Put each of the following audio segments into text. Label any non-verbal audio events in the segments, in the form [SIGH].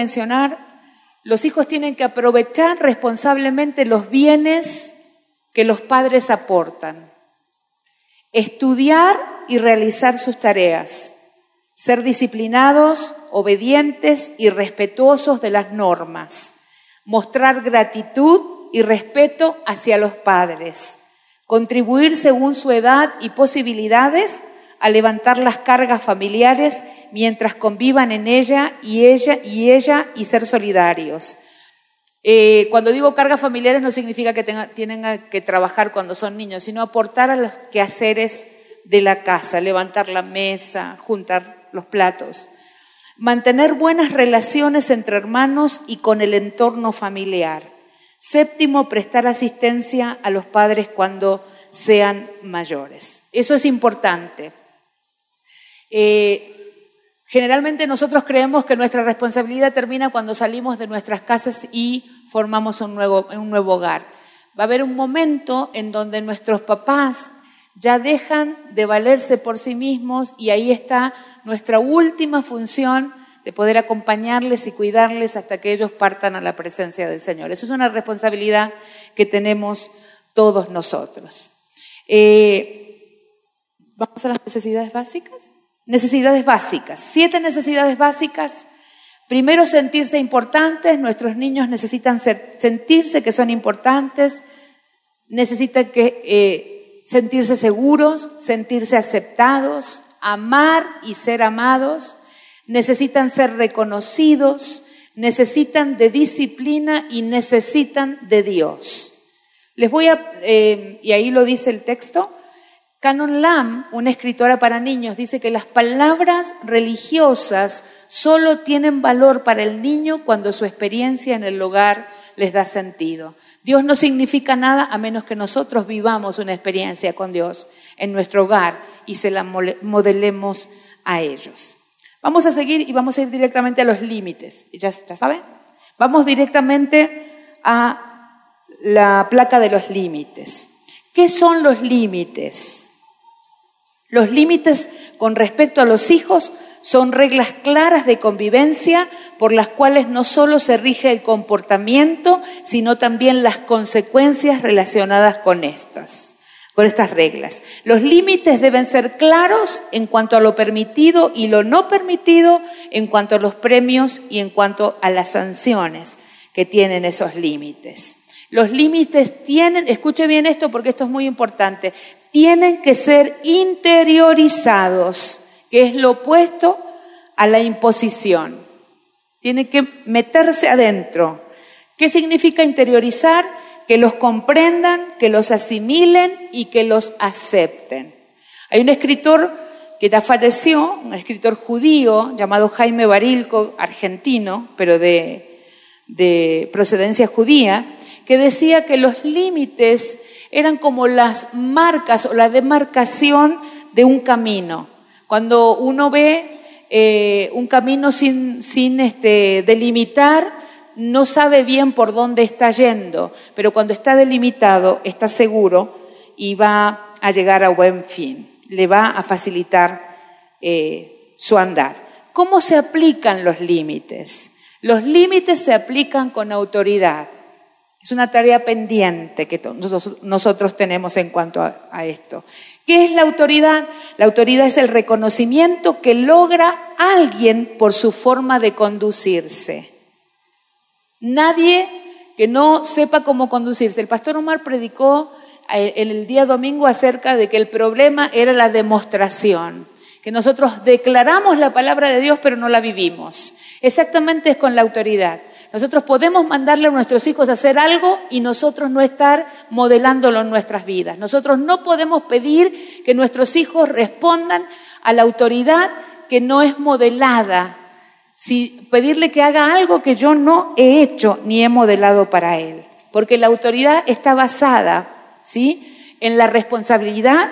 mencionar, los hijos tienen que aprovechar responsablemente los bienes que los padres aportan, estudiar y realizar sus tareas, ser disciplinados, obedientes y respetuosos de las normas, mostrar gratitud y respeto hacia los padres, contribuir según su edad y posibilidades a levantar las cargas familiares mientras convivan en ella y ella y ella y ser solidarios. Eh, cuando digo cargas familiares no significa que tienen que trabajar cuando son niños, sino aportar a los quehaceres de la casa, levantar la mesa, juntar los platos. Mantener buenas relaciones entre hermanos y con el entorno familiar. Séptimo, prestar asistencia a los padres cuando sean mayores. Eso es importante. Eh, generalmente nosotros creemos que nuestra responsabilidad termina cuando salimos de nuestras casas y formamos un nuevo, un nuevo hogar. Va a haber un momento en donde nuestros papás ya dejan de valerse por sí mismos y ahí está nuestra última función de poder acompañarles y cuidarles hasta que ellos partan a la presencia del Señor. Eso es una responsabilidad que tenemos todos nosotros. Eh, ¿Vamos a las necesidades básicas? Necesidades básicas. Siete necesidades básicas. Primero, sentirse importantes. Nuestros niños necesitan sentirse que son importantes. Necesitan eh, sentirse seguros, sentirse aceptados, amar y ser amados. Necesitan ser reconocidos. Necesitan de disciplina y necesitan de Dios. Les voy a, eh, y ahí lo dice el texto, Canon Lam, una escritora para niños, dice que las palabras religiosas solo tienen valor para el niño cuando su experiencia en el hogar les da sentido. Dios no significa nada a menos que nosotros vivamos una experiencia con Dios en nuestro hogar y se la modelemos a ellos. Vamos a seguir y vamos a ir directamente a los límites. ¿Ya, ya saben? Vamos directamente a la placa de los límites. ¿Qué son los límites? Los límites con respecto a los hijos son reglas claras de convivencia por las cuales no solo se rige el comportamiento, sino también las consecuencias relacionadas con estas, con estas reglas. Los límites deben ser claros en cuanto a lo permitido y lo no permitido, en cuanto a los premios y en cuanto a las sanciones que tienen esos límites. Los límites tienen, escuche bien esto porque esto es muy importante, tienen que ser interiorizados, que es lo opuesto a la imposición. Tienen que meterse adentro. ¿Qué significa interiorizar? Que los comprendan, que los asimilen y que los acepten. Hay un escritor que ya falleció, un escritor judío llamado Jaime Barilco, argentino, pero de, de procedencia judía, que decía que los límites eran como las marcas o la demarcación de un camino. Cuando uno ve eh, un camino sin, sin este, delimitar, no sabe bien por dónde está yendo, pero cuando está delimitado está seguro y va a llegar a buen fin, le va a facilitar eh, su andar. ¿Cómo se aplican los límites? Los límites se aplican con autoridad. Es una tarea pendiente que nosotros tenemos en cuanto a, esto. ¿Qué es la autoridad? La autoridad es el reconocimiento que logra alguien por su forma de conducirse. Nadie que no sepa cómo conducirse. El pastor Omar predicó eh, en el día domingo acerca de que el problema era la demostración, que nosotros declaramos la palabra de Dios pero no la vivimos. Exactamente es con la autoridad. Nosotros podemos mandarle a nuestros hijos a hacer algo y nosotros no estar modelándolo en nuestras vidas. Nosotros no podemos pedir que nuestros hijos respondan a la autoridad que no es modelada. Si pedirle que haga algo que yo no he hecho ni he modelado para él. Porque la autoridad está basada, ¿sí? En la responsabilidad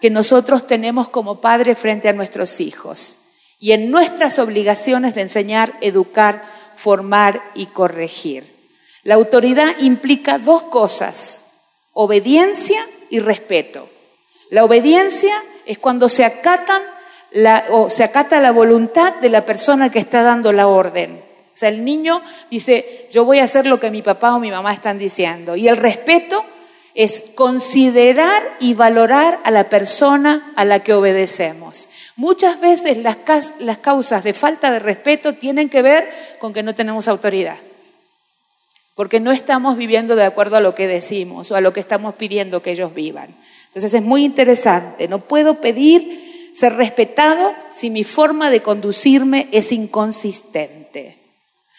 que nosotros tenemos como padres frente a nuestros hijos y en nuestras obligaciones de enseñar, educar, formar y corregir. La autoridad implica dos cosas, obediencia y respeto. La obediencia es cuando se acatan o se acata la voluntad de la persona que está dando la orden. O sea, el niño dice, yo voy a hacer lo que mi papá o mi mamá están diciendo. Y el respeto es considerar y valorar a la persona a la que obedecemos. Muchas veces las, causas de falta de respeto tienen que ver con que no tenemos autoridad porque no estamos viviendo de acuerdo a lo que decimos o a lo que estamos pidiendo que ellos vivan. Entonces es muy interesante, no puedo pedir ser respetado si mi forma de conducirme es inconsistente.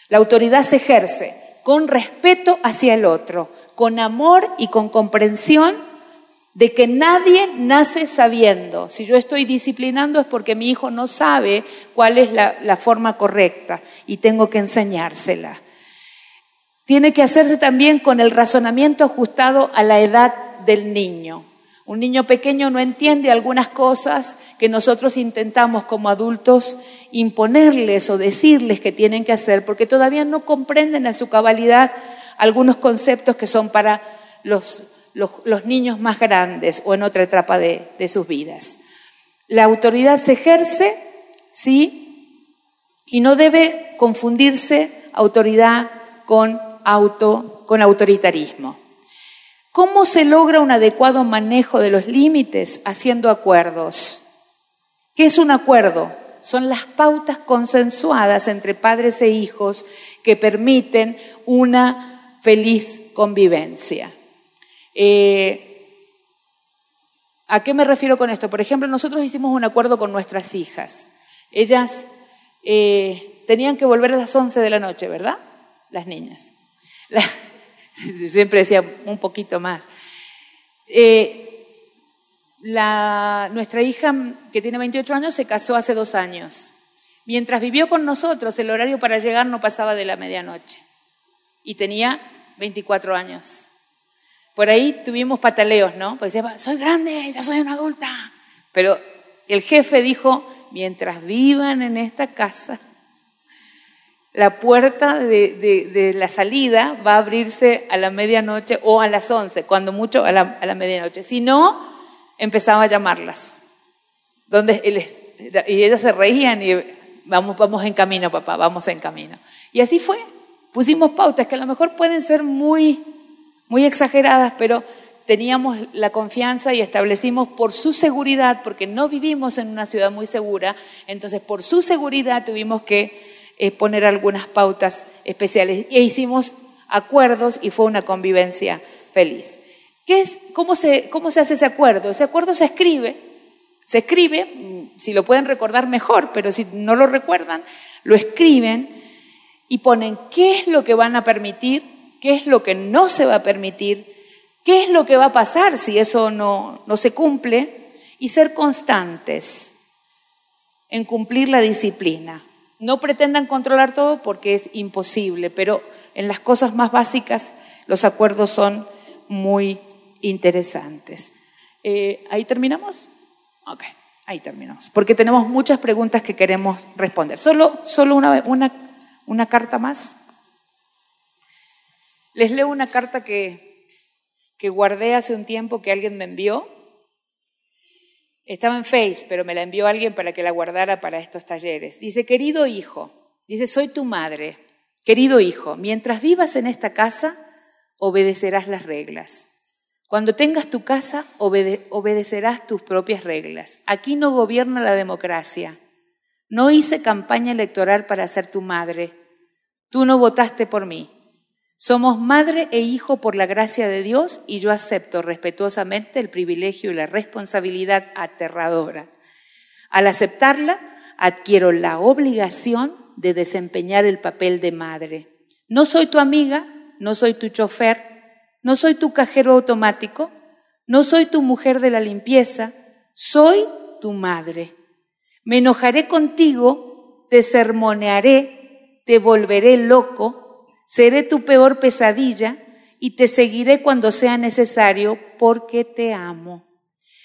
La autoridad se ejerce con respeto hacia el otro, con amor y con comprensión de que nadie nace sabiendo. Si yo estoy disciplinando es porque mi hijo no sabe cuál es la, forma correcta y tengo que enseñársela tiene que hacerse también con el razonamiento ajustado a la edad del niño. Un niño pequeño no entiende algunas cosas que nosotros intentamos como adultos imponerles o decirles que tienen que hacer porque todavía no comprenden a su cabalidad algunos conceptos que son para los, niños más grandes o en otra etapa de, de sus vidas. La autoridad se ejerce, sí, y no debe confundirse autoridad con auto, con autoritarismo. ¿Cómo se logra un adecuado manejo de los límites? Haciendo acuerdos. ¿Qué es un acuerdo? Son las pautas consensuadas entre padres e hijos que permiten una feliz convivencia. Eh, ¿A qué me refiero con esto? Por ejemplo, nosotros hicimos un acuerdo con nuestras hijas. Ellas eh, tenían que volver a las 11 de la noche, ¿verdad? Las niñas. [LAUGHS] siempre decía un poquito más. Eh, nuestra hija, que tiene 28 años, se casó hace dos años. Mientras vivió con nosotros, el horario para llegar no pasaba de la medianoche. Y tenía 24 años. Por ahí tuvimos pataleos, ¿no? Porque decía, soy grande, ya soy una adulta. Pero el jefe dijo, mientras vivan en esta casa, la puerta de, la salida va a abrirse a la medianoche o a las once, cuando mucho a la, a la medianoche. Si no, empezaba a llamarlas. Donde y ellas se reían y vamos, vamos en camino, papá, vamos en camino. Y así fue. Pusimos pautas que a lo mejor pueden ser muy, muy exageradas, pero teníamos la confianza y establecimos por su seguridad, porque no vivimos en una ciudad muy segura, entonces por su seguridad tuvimos que poner algunas pautas especiales. E hicimos acuerdos y fue una convivencia feliz. ¿Qué es, cómo, se, ¿Cómo se hace ese acuerdo? Ese acuerdo se escribe, se escribe, mm, si lo pueden recordar mejor, pero si no lo recuerdan, lo escriben y ponen qué es lo que van a permitir, qué es lo que no se va a permitir, qué es lo que va a pasar si eso no, no se cumple y ser constantes en cumplir la disciplina. No pretendan controlar todo porque es imposible, pero en las cosas más básicas los acuerdos son muy interesantes. Eh, ¿Ahí terminamos? Ok, ahí terminamos. Porque tenemos muchas preguntas que queremos responder. Solo, solo una, una, una carta más. Les leo una carta que, que guardé hace un tiempo que alguien me envió estaba en Face, pero me la envió alguien para que la guardara para estos talleres. Dice, querido hijo, dice, soy tu madre. Querido hijo, mientras vivas en esta casa, obedecerás las reglas. Cuando tengas tu casa, obedecerás tus propias reglas. Aquí no gobierna la democracia. No hice campaña electoral para ser tu madre. Tú no votaste por mí. Somos madre e hijo por la gracia de Dios y yo acepto respetuosamente el privilegio y la responsabilidad aterradora. Al aceptarla, adquiero la obligación de desempeñar el papel de madre. No soy tu amiga, no soy tu chofer, no soy tu cajero automático, no soy tu mujer de la limpieza, soy tu madre. Me enojaré contigo, te sermonearé, te volveré loco, Seré tu peor pesadilla y te seguiré cuando sea necesario porque te amo.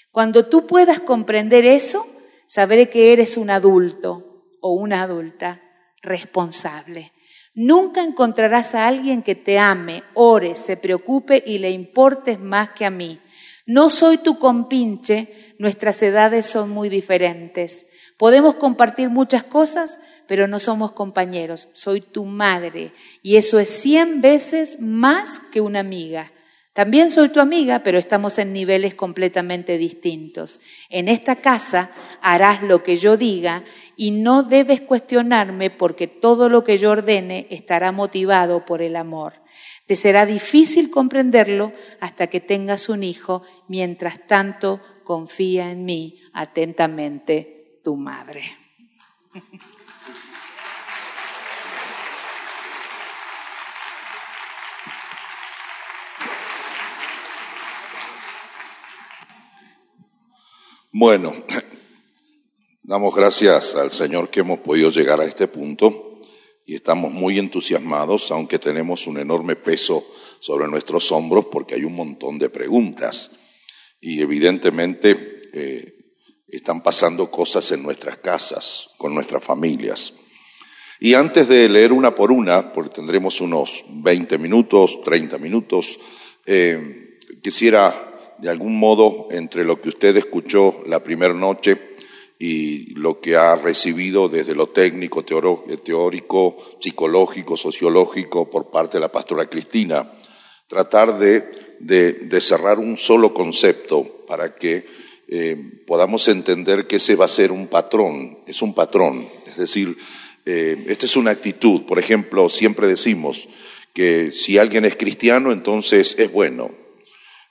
Cuando tú puedas comprender eso, sabré que eres un adulto o una adulta responsable. Nunca encontrarás a alguien que te ame, ore, se preocupe y le importes más que a mí. No soy tu compinche, nuestras edades son muy diferentes. Podemos compartir muchas cosas, pero no somos compañeros. Soy tu madre y eso es cien veces más que una amiga. También soy tu amiga, pero estamos en niveles completamente distintos. En esta casa harás lo que yo diga y no debes cuestionarme porque todo lo que yo ordene estará motivado por el amor. Te será difícil comprenderlo hasta que tengas un hijo, mientras tanto confía en mí atentamente tu madre. Bueno, damos gracias al Señor que hemos podido llegar a este punto y estamos muy entusiasmados, aunque tenemos un enorme peso sobre nuestros hombros porque hay un montón de preguntas y evidentemente eh, están pasando cosas en nuestras casas, con nuestras familias. Y antes de leer una por una, porque tendremos unos 20 minutos, 30 minutos, eh, quisiera de algún modo entre lo que usted escuchó la primera noche y lo que ha recibido desde lo técnico, teórico, psicológico, sociológico por parte de la pastora Cristina, tratar de, cerrar un solo concepto para que eh, podamos entender que ese va a ser un patrón, es un patrón, es decir, eh, esta es una actitud. Por ejemplo, siempre decimos que si alguien es cristiano, entonces es bueno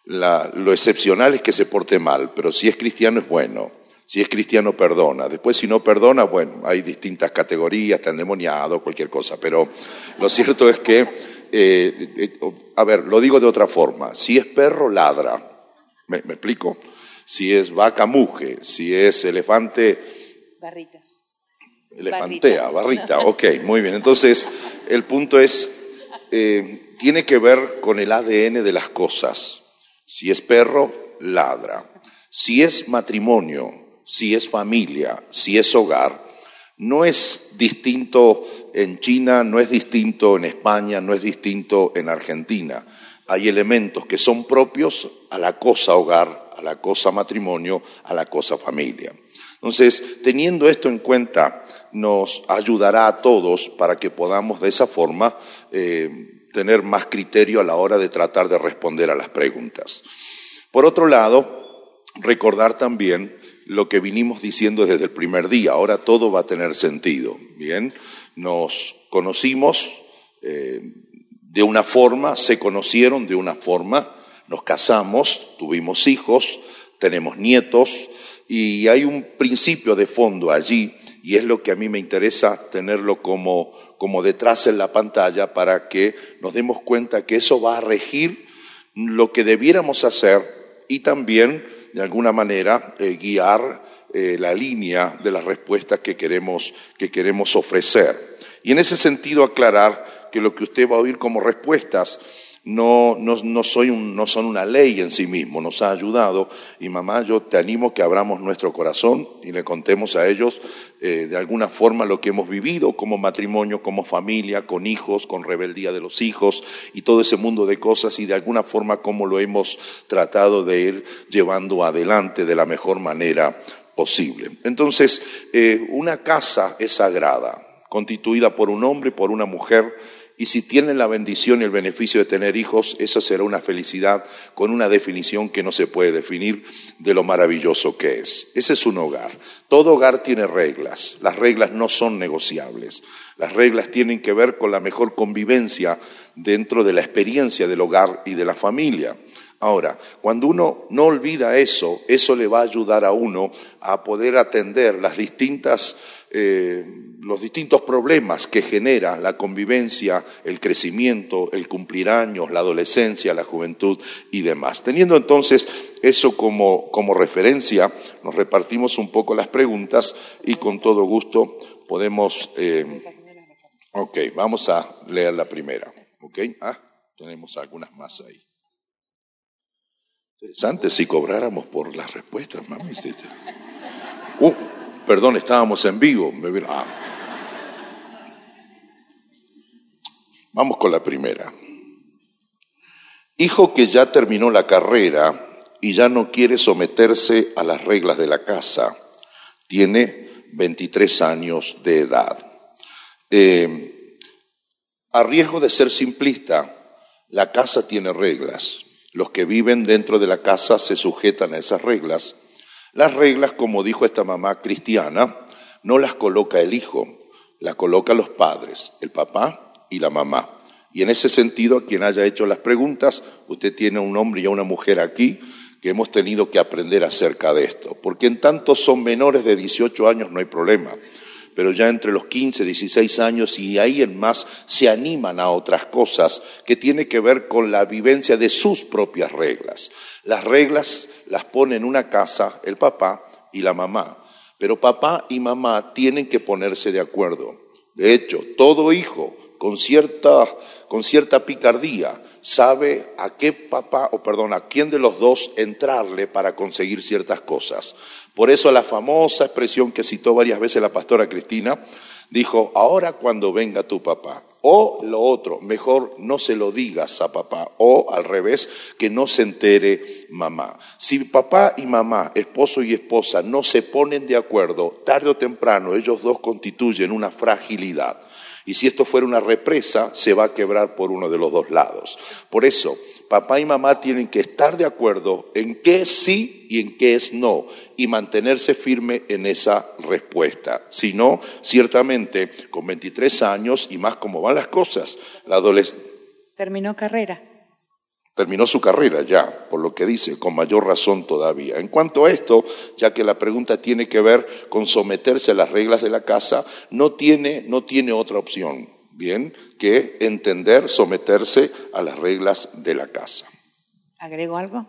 lo excepcional es que se porte mal, pero si es cristiano es bueno. Si es cristiano, perdona. Después, si no perdona, bueno, hay distintas categorías, está endemoniado, cualquier cosa. Pero lo cierto es que, eh, eh, a ver, lo digo de otra forma. Si es perro, ladra. ¿Me, explico? Si es vaca, muge. Si es elefante. Barrita. Elefantea, barrita. [LAUGHS] Ok, muy bien. Entonces, el punto es, eh, tiene que ver con el ADN de las cosas. Si es perro, ladra. Si es matrimonio, si es familia, si es hogar, no es distinto en China, no es distinto en España, no es distinto en Argentina. Hay elementos que son propios a la cosa hogar, a la cosa matrimonio, a la cosa familia. Entonces, teniendo esto en cuenta, nos ayudará a todos para que podamos de esa forma eh, tener más criterio a la hora de tratar de responder a las preguntas. Por otro lado, recordar también lo que vinimos diciendo desde el primer día. Ahora todo va a tener sentido. Bien, nos conocimos eh, de una forma, se conocieron de una forma, nos casamos, tuvimos hijos, tenemos nietos y hay un principio de fondo allí y es lo que a mí me interesa tenerlo como, como detrás en la pantalla para que nos demos cuenta que eso va a regir lo que debiéramos hacer y también, de alguna manera, eh, guiar eh, la línea de las respuestas que queremos, que queremos ofrecer. Y en ese sentido aclarar que lo que usted va a oír como respuestas no, no, no, soy un, no son una ley en sí mismo, nos ha ayudado. Y mamá, yo te animo que abramos nuestro corazón y le contemos a ellos eh, de alguna forma lo que hemos vivido como matrimonio, como familia, con hijos, con rebeldía de los hijos y todo ese mundo de cosas y de alguna forma cómo lo hemos tratado de ir llevando adelante de la mejor manera posible. Entonces, eh, una casa es sagrada, constituida por un hombre y por una mujer y si tienen la bendición y el beneficio de tener hijos, esa será una felicidad con una definición que no se puede definir de lo maravilloso que es. Ese es un hogar. Todo hogar tiene reglas. Las reglas no son negociables. Las reglas tienen que ver con la mejor convivencia dentro de la experiencia del hogar y de la familia. Ahora, cuando uno no olvida eso, eso le va a ayudar a uno a poder atender las distintas eh, los distintos problemas que genera la convivencia, el crecimiento, el cumplir años, la adolescencia, la juventud y demás. Teniendo entonces eso como, como referencia, nos repartimos un poco las preguntas y con todo gusto podemos... Eh, ok, vamos a leer la primera. Ok, ah, tenemos algunas más ahí. Interesante si cobráramos por las respuestas, mami. Uh, perdón, estábamos en vivo. Ah. Vamos con la primera. Hijo que ya terminó la carrera y ya no quiere someterse a las reglas de la casa, tiene 23 años de edad. Eh, a riesgo de ser simplista, la casa tiene reglas. Los que viven dentro de la casa se sujetan a esas reglas. Las reglas, como dijo esta mamá cristiana, no las coloca el hijo, las coloca los padres, el papá y la mamá. Y en ese sentido, quien haya hecho las preguntas, usted tiene un hombre y una mujer aquí que hemos tenido que aprender acerca de esto. Porque en tanto son menores de 18 años no hay problema, pero ya entre los 15, 16 años y ahí en más se animan a otras cosas que tiene que ver con la vivencia de sus propias reglas. Las reglas las pone en una casa el papá y la mamá, pero papá y mamá tienen que ponerse de acuerdo. De hecho, todo hijo con cierta, con cierta picardía sabe a qué papá, o perdón, a quién de los dos entrarle para conseguir ciertas cosas. Por eso la famosa expresión que citó varias veces la pastora Cristina, dijo, ahora cuando venga tu papá, o lo otro, mejor no se lo digas a papá, o al revés, que no se entere mamá. Si papá y mamá, esposo y esposa, no se ponen de acuerdo, tarde o temprano ellos dos constituyen una fragilidad. Y si esto fuera una represa, se va a quebrar por uno de los dos lados. Por eso, papá y mamá tienen que estar de acuerdo en qué es sí y en qué es no, y mantenerse firme en esa respuesta. Si no, ciertamente, con 23 años y más como van las cosas, la adolescencia... Terminó carrera terminó su carrera ya, por lo que dice, con mayor razón todavía. En cuanto a esto, ya que la pregunta tiene que ver con someterse a las reglas de la casa, no tiene, no tiene otra opción, bien, que entender, someterse a las reglas de la casa. ¿Agrego algo?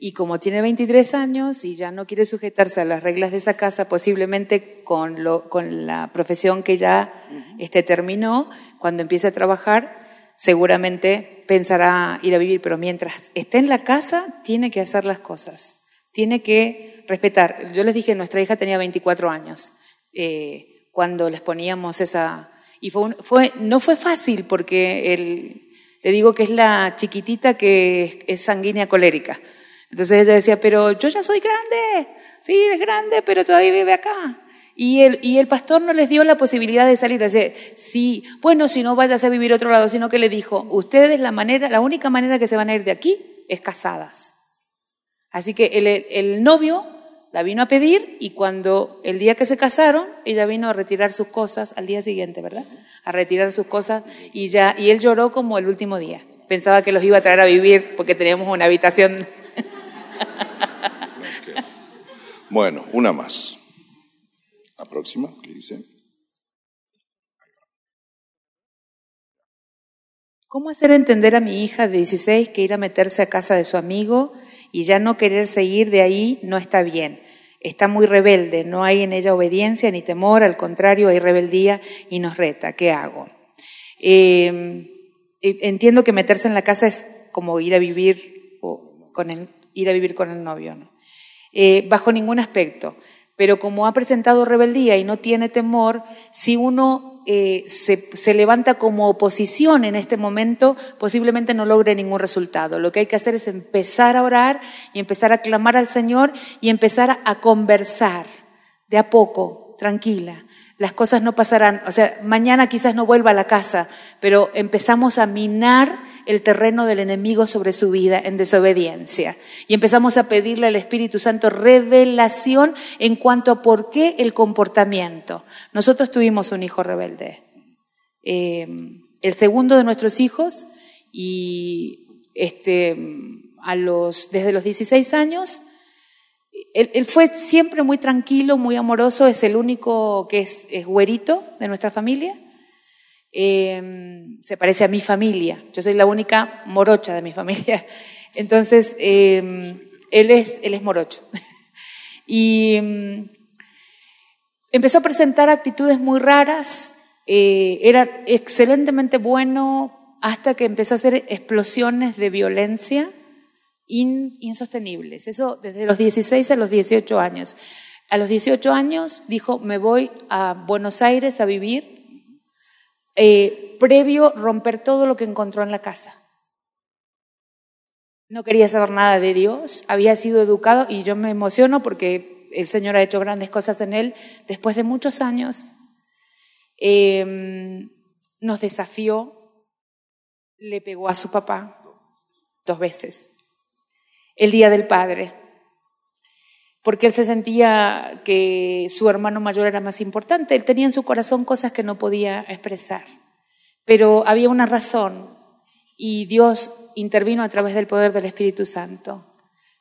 Y como tiene 23 años y ya no quiere sujetarse a las reglas de esa casa, posiblemente con, lo, con la profesión que ya este, terminó, cuando empiece a trabajar, seguramente pensará ir a vivir, pero mientras esté en la casa, tiene que hacer las cosas, tiene que respetar. Yo les dije, nuestra hija tenía 24 años eh, cuando les poníamos esa... Y fue, no fue fácil porque el, le digo que es la chiquitita que es, sanguínea colérica. Entonces ella decía, pero yo ya soy grande, sí, es grande, pero todavía vive acá. Y el, y el pastor no les dio la posibilidad de salir. Decir, sí, bueno, si no vayas a vivir otro lado, sino que le dijo, ustedes la manera, la única manera que se van a ir de aquí es casadas. Así que el, el novio la vino a pedir y cuando el día que se casaron, ella vino a retirar sus cosas al día siguiente, ¿verdad? A retirar sus cosas y ya, y él lloró como el último día. Pensaba que los iba a traer a vivir porque teníamos una habitación. [LAUGHS] Bueno, una más. La próxima, ¿qué dice? ¿Cómo hacer entender a mi hija de 16 que ir a meterse a casa de su amigo y ya no querer seguir de ahí no está bien? Está muy rebelde, no hay en ella obediencia ni temor, al contrario, hay rebeldía y nos reta. ¿Qué hago? Em, eh, entiendo que meterse en la casa es como ir a vivir con el, ir a vivir con el novio, ¿no? Eh, bajo ningún aspecto pero como ha presentado rebeldía y no tiene temor, si uno eh, se, se, levanta como oposición en este momento, posiblemente no logre ningún resultado. Lo que hay que hacer es empezar a orar y empezar a clamar al Señor y empezar a conversar de a poco, tranquila las cosas no pasarán. O sea, mañana quizás no vuelva a la casa, pero empezamos a minar el terreno del enemigo sobre su vida en desobediencia. Y empezamos a pedirle al Espíritu Santo revelación en cuanto a por qué el comportamiento. Nosotros tuvimos un hijo rebelde. Eh, el segundo de nuestros hijos, y este, a los, desde los 16 años, él, fue siempre muy tranquilo, muy amoroso, es el único que es, güerito de nuestra familia. Em, se parece a mi familia, yo soy la única morocha de mi [LAUGHS] familia. Entonces, em, él, es, él es morocho. [LAUGHS] y em, empezó a presentar actitudes muy raras, eh, era excelentemente bueno hasta que empezó a hacer explosiones de violencia insostenibles. Eso desde los 16 a los 18 años. A los 18 años dijo, me voy a Buenos Aires a vivir, eh, previo romper todo lo que encontró en la casa. No quería saber nada de Dios, había sido educado y yo me emociono porque el Señor ha hecho grandes cosas en él, después de muchos años, em, nos desafió, le pegó a su papá dos veces, el Día del Padre, porque él se sentía que su hermano mayor era más importante, él tenía en su corazón cosas que no podía expresar, pero había una razón y Dios intervino a través del poder del Espíritu Santo.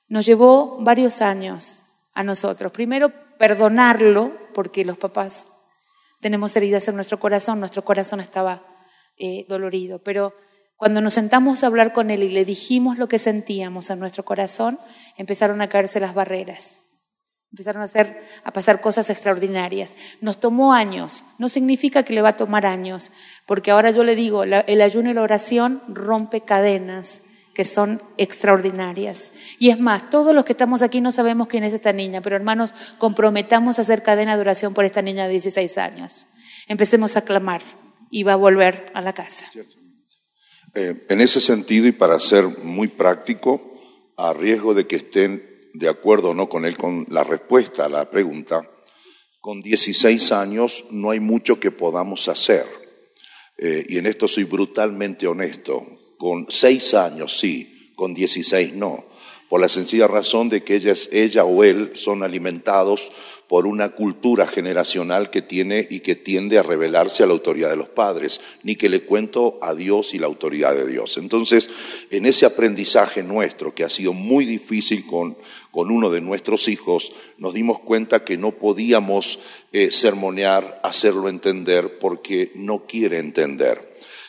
Nos llevó varios años a nosotros. Primero, perdonarlo, porque los papás tenemos heridas en nuestro corazón, nuestro corazón estaba eh, dolorido, pero cuando nos sentamos a hablar con él y le dijimos lo que sentíamos en nuestro corazón, empezaron a caerse las barreras. Empezaron a, hacer, a pasar cosas extraordinarias. Nos tomó años. No significa que le va a tomar años, porque ahora yo le digo, el ayuno y la oración rompe cadenas que son extraordinarias. Y es más, todos los que estamos aquí no sabemos quién es esta niña, pero hermanos, comprometamos a hacer cadena de oración por esta niña de 16 años. Empecemos a clamar y va a volver a la casa. Eh, en ese sentido, y para ser muy práctico, a riesgo de que estén de acuerdo o no con él con la respuesta a la pregunta, con 16 años no hay mucho que podamos hacer. Eh, y en esto soy brutalmente honesto. Con seis años sí, con dieciséis no, por la sencilla razón de que ella, ella o él son alimentados por una cultura generacional que tiene y que tiende a revelarse a la autoridad de los padres, ni que le cuento a Dios y la autoridad de Dios. Entonces, en ese aprendizaje nuestro, que ha sido muy difícil con, con uno de nuestros hijos, nos dimos cuenta que no podíamos eh, sermonear, hacerlo entender, porque no quiere entender.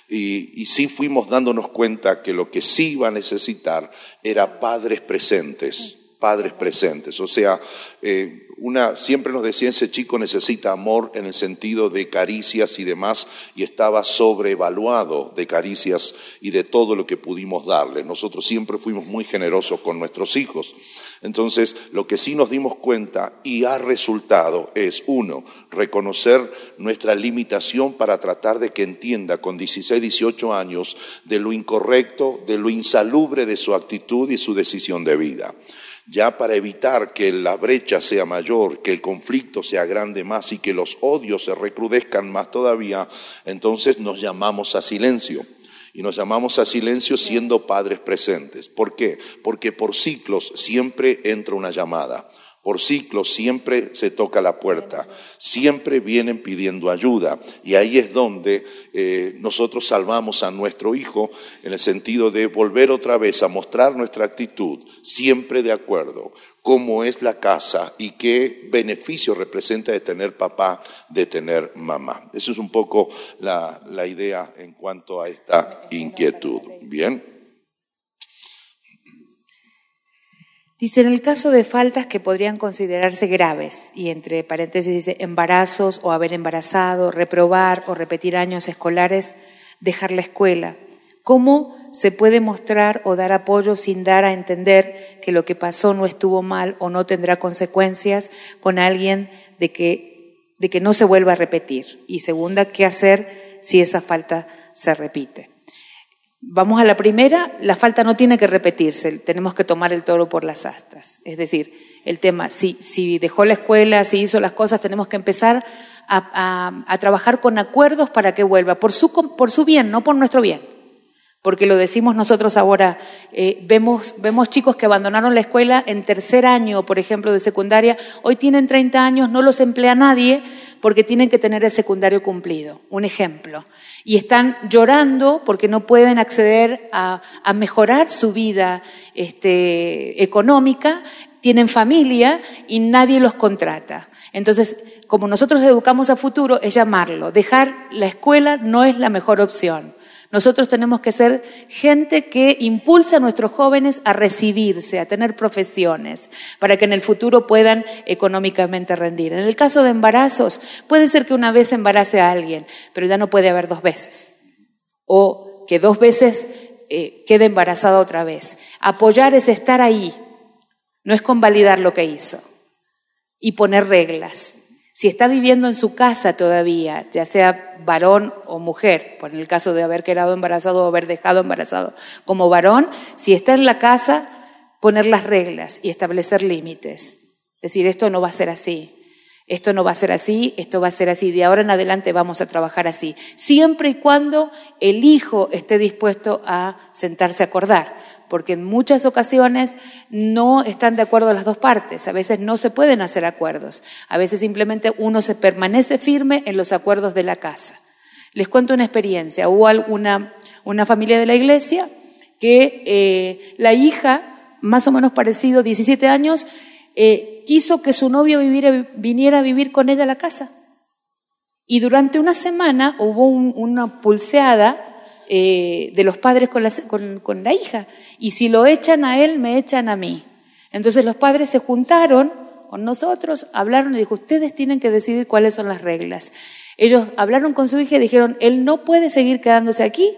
Y, sí fuimos dándonos cuenta que lo que sí iba a necesitar era padres presentes, padres presentes. O sea, eh, una, siempre nos decía ese chico necesita amor en el sentido de caricias y demás, y estaba sobrevaluado de caricias y de todo lo que pudimos darle. Nosotros siempre fuimos muy generosos con nuestros hijos. Entonces, lo que sí nos dimos cuenta y ha resultado es, uno, reconocer nuestra limitación para tratar de que entienda con 16, 18 años de lo incorrecto, de lo insalubre de su actitud y su decisión de vida ya para evitar que la brecha sea mayor, que el conflicto sea grande más y que los odios se recrudezcan más todavía, entonces nos llamamos a silencio y nos llamamos a silencio siendo padres presentes. ¿Por qué? Porque por ciclos siempre entra una llamada. Por ciclos siempre se toca la puerta, siempre vienen pidiendo ayuda y ahí es donde eh, nosotros salvamos a nuestro hijo en el sentido de volver otra vez a mostrar nuestra actitud, siempre de acuerdo, cómo es la casa y qué beneficio representa de tener papá, de tener mamá. Esa es un poco la, la idea en cuanto a esta inquietud. Bien. Dice, en el caso de faltas que podrían considerarse graves, y entre paréntesis dice embarazos o haber embarazado, reprobar o repetir años escolares, dejar la escuela. ¿Cómo se puede mostrar o dar apoyo sin dar a entender que lo que pasó no estuvo mal o no tendrá consecuencias con alguien de que, de que no se vuelva a repetir? Y segunda, ¿qué hacer si esa falta se repite? Vamos a la primera, la falta no tiene que repetirse, tenemos que tomar el toro por las astas. Es decir, el tema, si, si dejó la escuela, si hizo las cosas, tenemos que empezar a, trabajar con acuerdos para que vuelva, por su, por su bien, no por nuestro bien. Porque lo decimos nosotros ahora, eh, vemos, vemos chicos que abandonaron la escuela en tercer año, por ejemplo, de secundaria, hoy tienen 30 años, no los emplea nadie porque tienen que tener el secundario cumplido, un ejemplo. Y están llorando porque no pueden acceder a, a mejorar su vida este, económica, tienen familia y nadie los contrata. Entonces, como nosotros educamos a futuro, es llamarlo. Dejar la escuela no es la mejor opción. Nosotros tenemos que ser gente que impulse a nuestros jóvenes a recibirse, a tener profesiones, para que en el futuro puedan económicamente rendir. En el caso de embarazos, puede ser que una vez embarace a alguien, pero ya no puede haber dos veces. O que dos veces eh, quede embarazada otra vez. Apoyar es estar ahí, no es convalidar lo que hizo y poner reglas. Si está viviendo en su casa todavía, ya sea varón o mujer, por el caso de haber quedado embarazado o haber dejado embarazado, como varón, si está en la casa, poner las reglas y establecer límites. Decir, esto no va a ser así. Esto no va a ser así, esto va a ser así. De ahora en adelante vamos a trabajar así. Siempre y cuando el hijo esté dispuesto a sentarse a acordar. Porque en muchas ocasiones no están de acuerdo las dos partes. A veces no se pueden hacer acuerdos. A veces simplemente uno se permanece firme en los acuerdos de la casa. Les cuento una experiencia. Hubo una, una familia de la iglesia que eh, la hija, más o menos parecido, 17 años, eh, quiso que su novio viniera a vivir con ella a la casa. Y durante una semana hubo una pulseada eh, de los padres con la, con la hija. Y si lo echan a él, me echan a mí. Entonces los padres se juntaron con nosotros, hablaron y dijo, ustedes tienen que decidir cuáles son las reglas. Ellos hablaron con su hija y dijeron, él no puede seguir quedándose aquí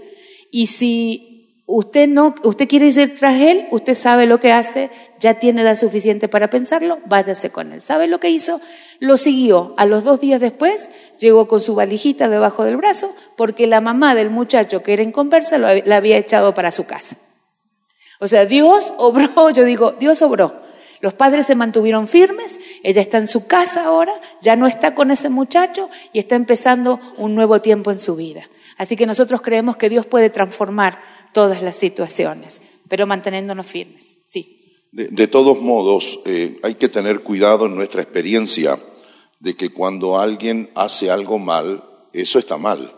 y si Usted no, usted quiere ir tras él, usted sabe lo que hace, ya tiene edad suficiente para pensarlo, váyase con él. ¿Sabe lo que hizo? Lo siguió. A los dos días después llegó con su valijita debajo del brazo porque la mamá del muchacho que era en conversa la había echado para su casa. O sea, Dios [LAUGHS] obró, yo digo, Dios obró. Los padres se mantuvieron firmes, ella está en su casa ahora, ya no está con ese muchacho y está empezando un nuevo tiempo en su vida. Así que nosotros creemos que Dios puede transformar todas las situaciones, pero manteniéndonos firmes. Sí. De, todos modos, eh, hay que tener cuidado en nuestra experiencia de que cuando alguien hace algo mal, eso está mal.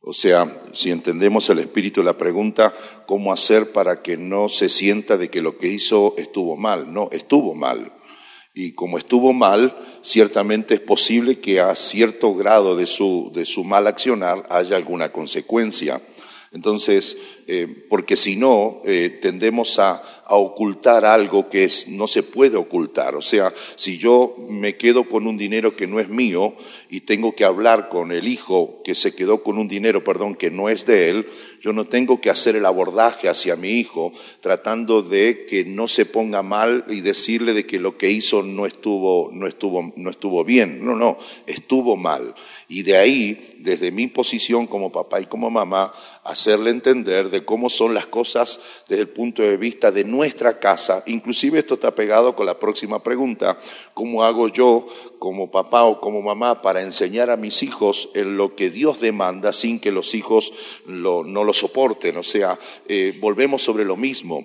O sea, si entendemos el espíritu de la pregunta, ¿cómo hacer para que no se sienta de que lo que hizo estuvo mal? No, estuvo mal. Y como estuvo mal, ciertamente es posible que a cierto grado de su, de su mal accionar haya alguna consecuencia. Entonces, eh, porque si no, eh, tendemos a, a, ocultar algo que no se puede ocultar. O sea, si yo me quedo con un dinero que no es mío y tengo que hablar con el hijo que se quedó con un dinero, perdón, que no es de él, yo no tengo que hacer el abordaje hacia mi hijo tratando de que no se ponga mal y decirle de que lo que hizo no estuvo, no estuvo, no estuvo bien. No, no, estuvo mal. Y de ahí, desde mi posición como papá y como mamá, hacerle entender de cómo son las cosas desde el punto de vista de nuestra casa. Inclusive esto está pegado con la próxima pregunta, ¿cómo hago yo como papá o como mamá para enseñar a mis hijos en lo que Dios demanda sin que los hijos no lo soporten? O sea, eh, volvemos sobre lo mismo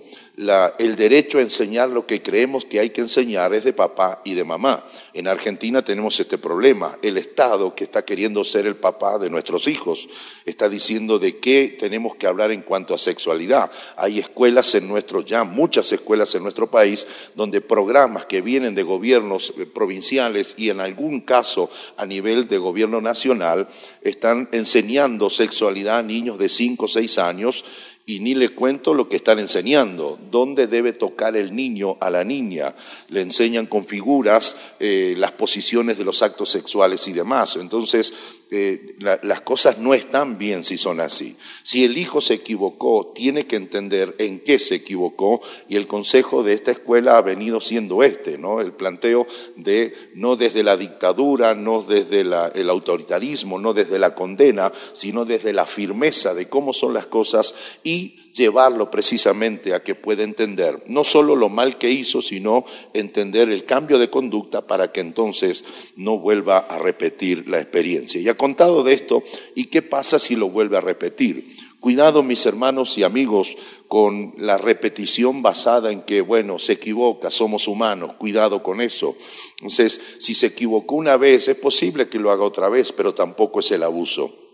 el derecho a enseñar lo que creemos que hay que enseñar es de papá y de mamá. En Argentina tenemos este problema. El Estado, que está queriendo ser el papá de nuestros hijos, está diciendo de qué tenemos que hablar en cuanto a sexualidad. Hay escuelas en nuestro, ya muchas escuelas en nuestro país, donde programas que vienen de gobiernos eh, provinciales y en algún caso a nivel de gobierno nacional, están enseñando sexualidad a niños de 5 o 6 años y ni le cuento lo que están enseñando, dónde debe tocar el niño a la niña. Le enseñan con figuras eh, las posiciones de los actos sexuales y demás. Entonces, eh, las cosas no están bien si son así. Si el hijo se equivocó, tiene que entender en qué se equivocó y el consejo de esta escuela ha venido siendo este, ¿no? El planteo de no desde la dictadura, no desde el autoritarismo, no desde la condena, sino desde la firmeza de cómo son las cosas y llevarlo precisamente a que pueda entender no solo lo mal que hizo, sino entender el cambio de conducta para que entonces no vuelva a repetir la experiencia. Y ha contado de esto, ¿y qué pasa si lo vuelve a repetir? Cuidado, mis hermanos y amigos, con la repetición basada en que, bueno, se equivoca, somos humanos, cuidado con eso. Entonces, si se equivocó una vez, es posible que lo haga otra vez, pero tampoco es el abuso.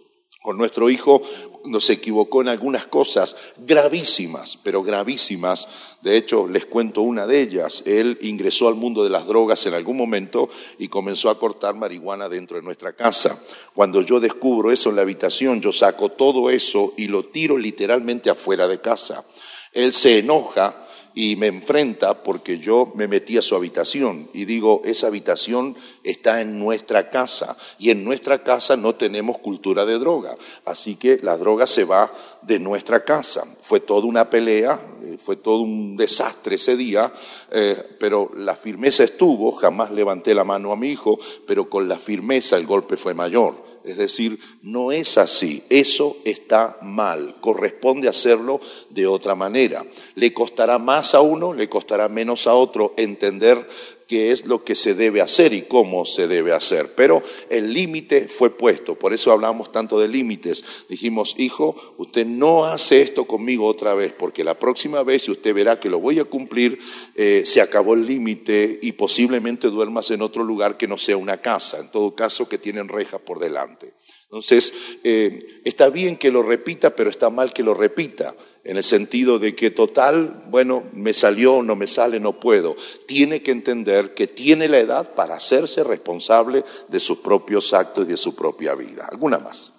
Con nuestro hijo nos equivocó en algunas cosas gravísimas, pero gravísimas. De hecho, les cuento una de ellas. Él ingresó al mundo de las drogas en algún momento y comenzó a cortar marihuana dentro de nuestra casa. Cuando yo descubro eso en la habitación, yo saco todo eso y lo tiro literalmente afuera de casa. Él se enoja y me enfrenta porque yo me metí a su habitación y digo, esa habitación está en nuestra casa y en nuestra casa no tenemos cultura de droga, así que la droga se va de nuestra casa. Fue toda una pelea, eh, fue todo un desastre ese día, eh, pero la firmeza estuvo, jamás levanté la mano a mi hijo, pero con la firmeza el golpe fue mayor. Es decir, no es así, eso está mal, corresponde hacerlo de otra manera. Le costará más a uno, le costará menos a otro entender qué es lo que se debe hacer y cómo se debe hacer. Pero el límite fue puesto, por eso hablamos tanto de límites. Dijimos, hijo, usted no hace esto conmigo otra vez, porque la próxima vez, usted verá que lo voy a cumplir, eh, se acabó el límite y posiblemente duermas en otro lugar que no sea una casa, en todo caso que tienen rejas por delante. Entonces, eh, está bien que lo repita, pero está mal que lo repita en el sentido de que total, bueno, me salió, no me sale, no puedo. Tiene que entender que tiene la edad para hacerse responsable de sus propios actos y de su propia vida. ¿Alguna más?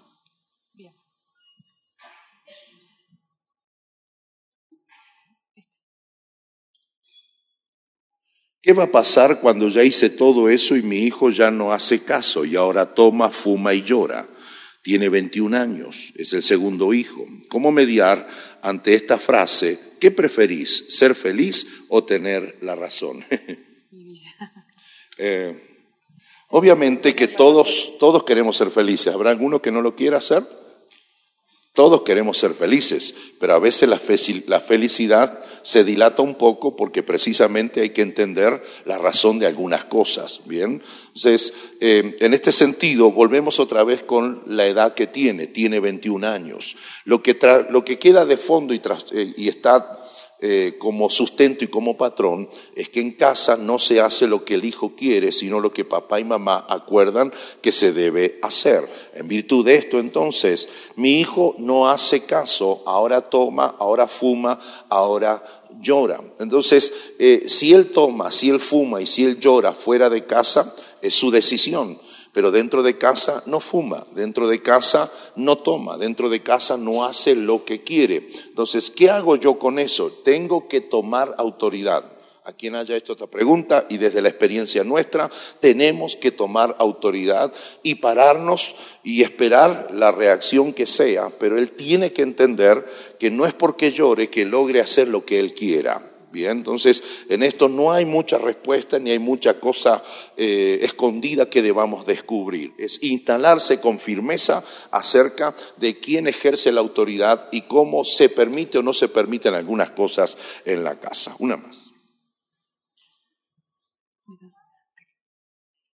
¿Qué va a pasar cuando ya hice todo eso y mi hijo ya no hace caso y ahora toma, fuma y llora? Tiene 21 años, es el segundo hijo. ¿Cómo mediar ante esta frase? ¿Qué preferís, ser feliz o tener la razón? [LAUGHS] eh, obviamente que todos, todos queremos ser felices. ¿Habrá alguno que no lo quiera hacer? Todos queremos ser felices, pero a veces la, felicidad se dilata un poco porque precisamente hay que entender la razón de algunas cosas, ¿bien? Entonces, eh, en este sentido, volvemos otra vez con la edad que tiene, tiene 21 años. Lo que, lo que queda de fondo y, eh, está eh, como sustento y como patrón es que en casa no se hace lo que el hijo quiere, sino lo que papá y mamá acuerdan que se debe hacer. En virtud de esto, entonces, mi hijo no hace caso, ahora toma, ahora fuma, ahora llora. Entonces, eh, si él toma, si él fuma y si él llora fuera de casa, es su decisión pero dentro de casa no fuma, dentro de casa no toma, dentro de casa no hace lo que quiere. Entonces, ¿qué hago yo con eso? Tengo que tomar autoridad. A quien haya hecho esta pregunta y desde la experiencia nuestra, tenemos que tomar autoridad y pararnos y esperar la reacción que sea, pero él tiene que entender que no es porque llore que logre hacer lo que él quiera entonces en esto no hay mucha respuesta ni hay mucha cosa eh, escondida que debamos descubrir. Es instalarse con firmeza acerca de quién ejerce la autoridad y cómo se permite o no se permiten algunas cosas en la casa. Una más.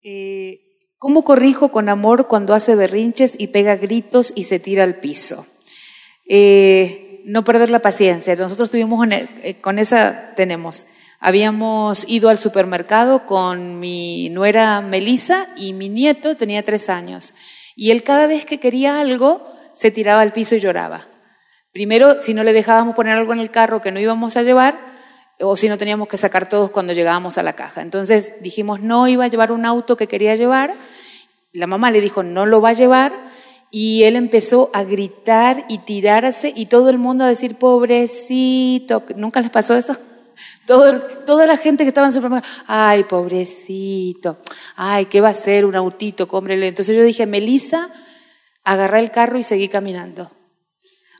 Eh, ¿Cómo corrijo con amor cuando hace berrinches y pega gritos y se tira al piso? Eh, no perder la paciencia. Nosotros tuvimos, eh, con esa tenemos. Habíamos ido al supermercado con mi nuera Melisa y mi nieto tenía tres años. Y él cada vez que quería algo se tiraba al piso y lloraba. Primero, si no le dejábamos poner algo en el carro que no íbamos a llevar, o si no teníamos que sacar todos cuando llegábamos a la caja. Entonces dijimos, no iba a llevar un auto que quería llevar. La mamá le dijo, no lo va a llevar y él empezó a gritar y tirarse y todo el mundo a decir, pobrecito, ¿nunca les pasó eso? [LAUGHS] Todo, toda la gente que estaba en el supermercado, ay, pobrecito, ay, ¿qué va a hacer un autito? Cómprele. Entonces yo dije, Melissa, agarré el carro y seguí caminando.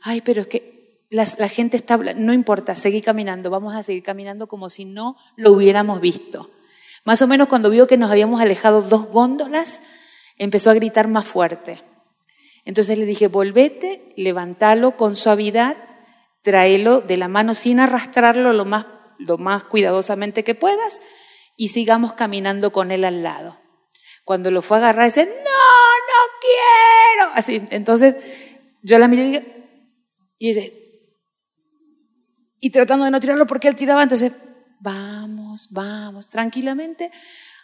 Ay, pero es que la, gente está, no importa, seguí caminando, vamos a seguir caminando como si no lo hubiéramos visto. Más o menos cuando vio que nos habíamos alejado dos góndolas, empezó a gritar más fuerte. Entonces le dije, volvete, levantalo con suavidad, tráelo de la mano sin arrastrarlo lo más, lo más cuidadosamente que puedas y sigamos caminando con él al lado. Cuando lo fue a agarrar, dice, no, no quiero. Así, entonces yo la miré y, y, y tratando de no tirarlo porque él tiraba, entonces, vamos, vamos, tranquilamente,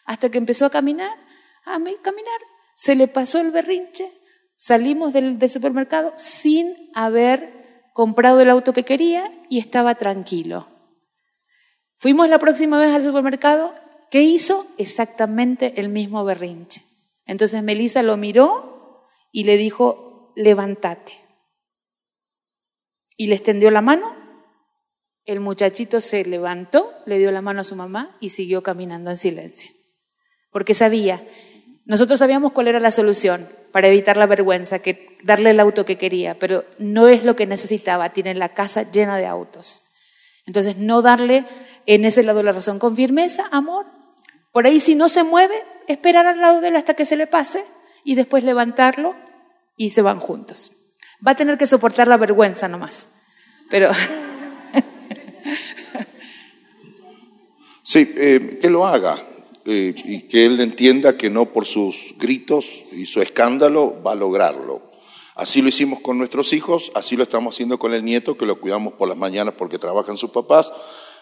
hasta que empezó a caminar, a caminar, se le pasó el berrinche, Salimos del, supermercado sin haber comprado el auto que quería y estaba tranquilo. Fuimos la próxima vez al supermercado, ¿qué hizo? Exactamente el mismo berrinche. Entonces Melissa lo miró y le dijo, levántate. Y le extendió la mano. El muchachito se levantó, le dio la mano a su mamá y siguió caminando en silencio. Porque sabía, nosotros sabíamos cuál era la solución para evitar la vergüenza, que darle el auto que quería, pero no es lo que necesitaba, tiene la casa llena de autos. Entonces, no darle en ese lado la razón con firmeza, amor. Por ahí si no se mueve, esperar al lado de él hasta que se le pase y después levantarlo y se van juntos. Va a tener que soportar la vergüenza nomás, pero... [LAUGHS] sí, eh, que lo haga, eh, y que él entienda que no por sus gritos y su escándalo va a lograrlo. Así lo hicimos con nuestros hijos, así lo estamos haciendo con el nieto, que lo cuidamos por las mañanas porque trabajan sus papás.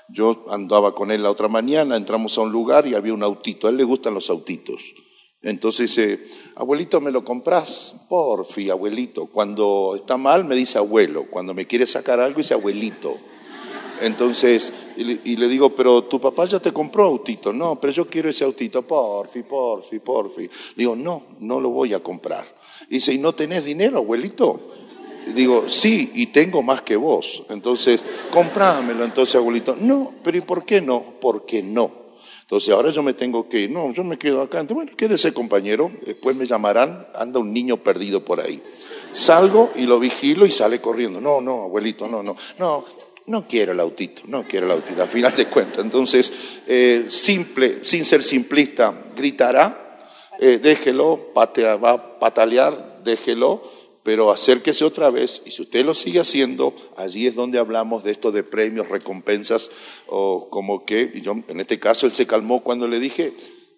Yo andaba con él la otra mañana, entramos a un lugar y había un autito. A él le gustan los autitos. Entonces dice, abuelito, ¿me lo compras? Porfi, abuelito. Cuando está mal me dice abuelo. Cuando me quiere sacar algo dice abuelito. Entonces, y le, digo, pero tu papá ya te compró autito. No, pero yo quiero ese autito. Porfi, porfi, porfi. Digo, no, no lo voy a comprar. Y dice, ¿y no tenés dinero, abuelito? digo, sí, y tengo más que vos. Entonces, comprámelo. Entonces, abuelito, no, pero ¿y por qué no? Porque no. Entonces, ahora yo me tengo que ir. No, yo me quedo acá. Entonces, bueno, quédese, compañero. Después me llamarán. Anda un niño perdido por ahí. Salgo y lo vigilo y sale corriendo. No, no, abuelito, no, no. No, no quiero el autito, no quiero el autito, al final de cuentas. Entonces, eh, simple, sin ser simplista, gritará, eh, déjelo, va a patalear, déjelo, pero acérquese otra vez y si usted lo sigue haciendo, allí es donde hablamos de esto de premios, recompensas, o como que, y yo, en este caso él se calmó cuando le dije,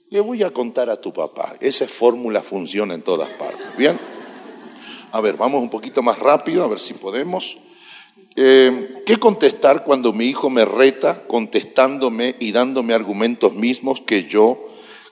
le voy a contar a tu papá. Esa fórmula funciona en todas partes. Bien, a ver, vamos un poquito más rápido, a ver si podemos. Eh, ¿Qué contestar cuando mi hijo me reta contestándome y dándome argumentos mismos que yo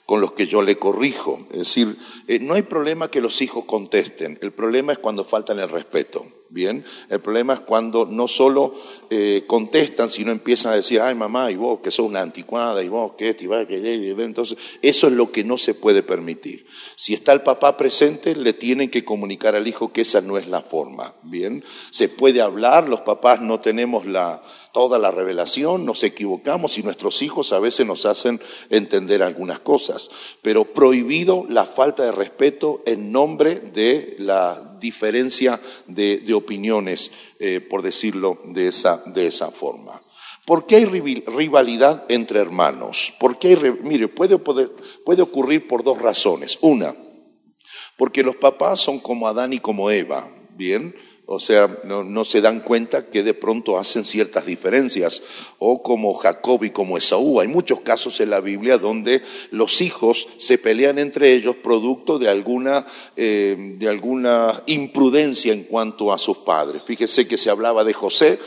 con los que yo le corrijo? Es decir, eh, no hay problema que los hijos contesten, el problema es cuando faltan el respeto. Bien, el problema es cuando no solo eh, contestan, sino empiezan a decir, ay mamá, y vos que sos una anticuada, y vos que y va, que entonces eso es lo que no se puede permitir. Si está el papá presente, le tienen que comunicar al hijo que esa no es la forma. Bien, se puede hablar, los papás no tenemos la, toda la revelación, nos equivocamos y nuestros hijos a veces nos hacen entender algunas cosas, pero prohibido la falta de respeto en nombre de la diferencia de, opiniones, eh, por decirlo de esa, de esa forma. ¿Por qué hay rivalidad entre hermanos? Porque hay, mire, puede, puede ocurrir por dos razones. Una, porque los papás son como Adán y como Eva, ¿bien? O sea, no, se dan cuenta que de pronto hacen ciertas diferencias, o como Jacob y como Esaú. Hay muchos casos en la Biblia donde los hijos se pelean entre ellos producto de alguna, eh, de alguna imprudencia en cuanto a sus padres. Fíjese que se hablaba de José,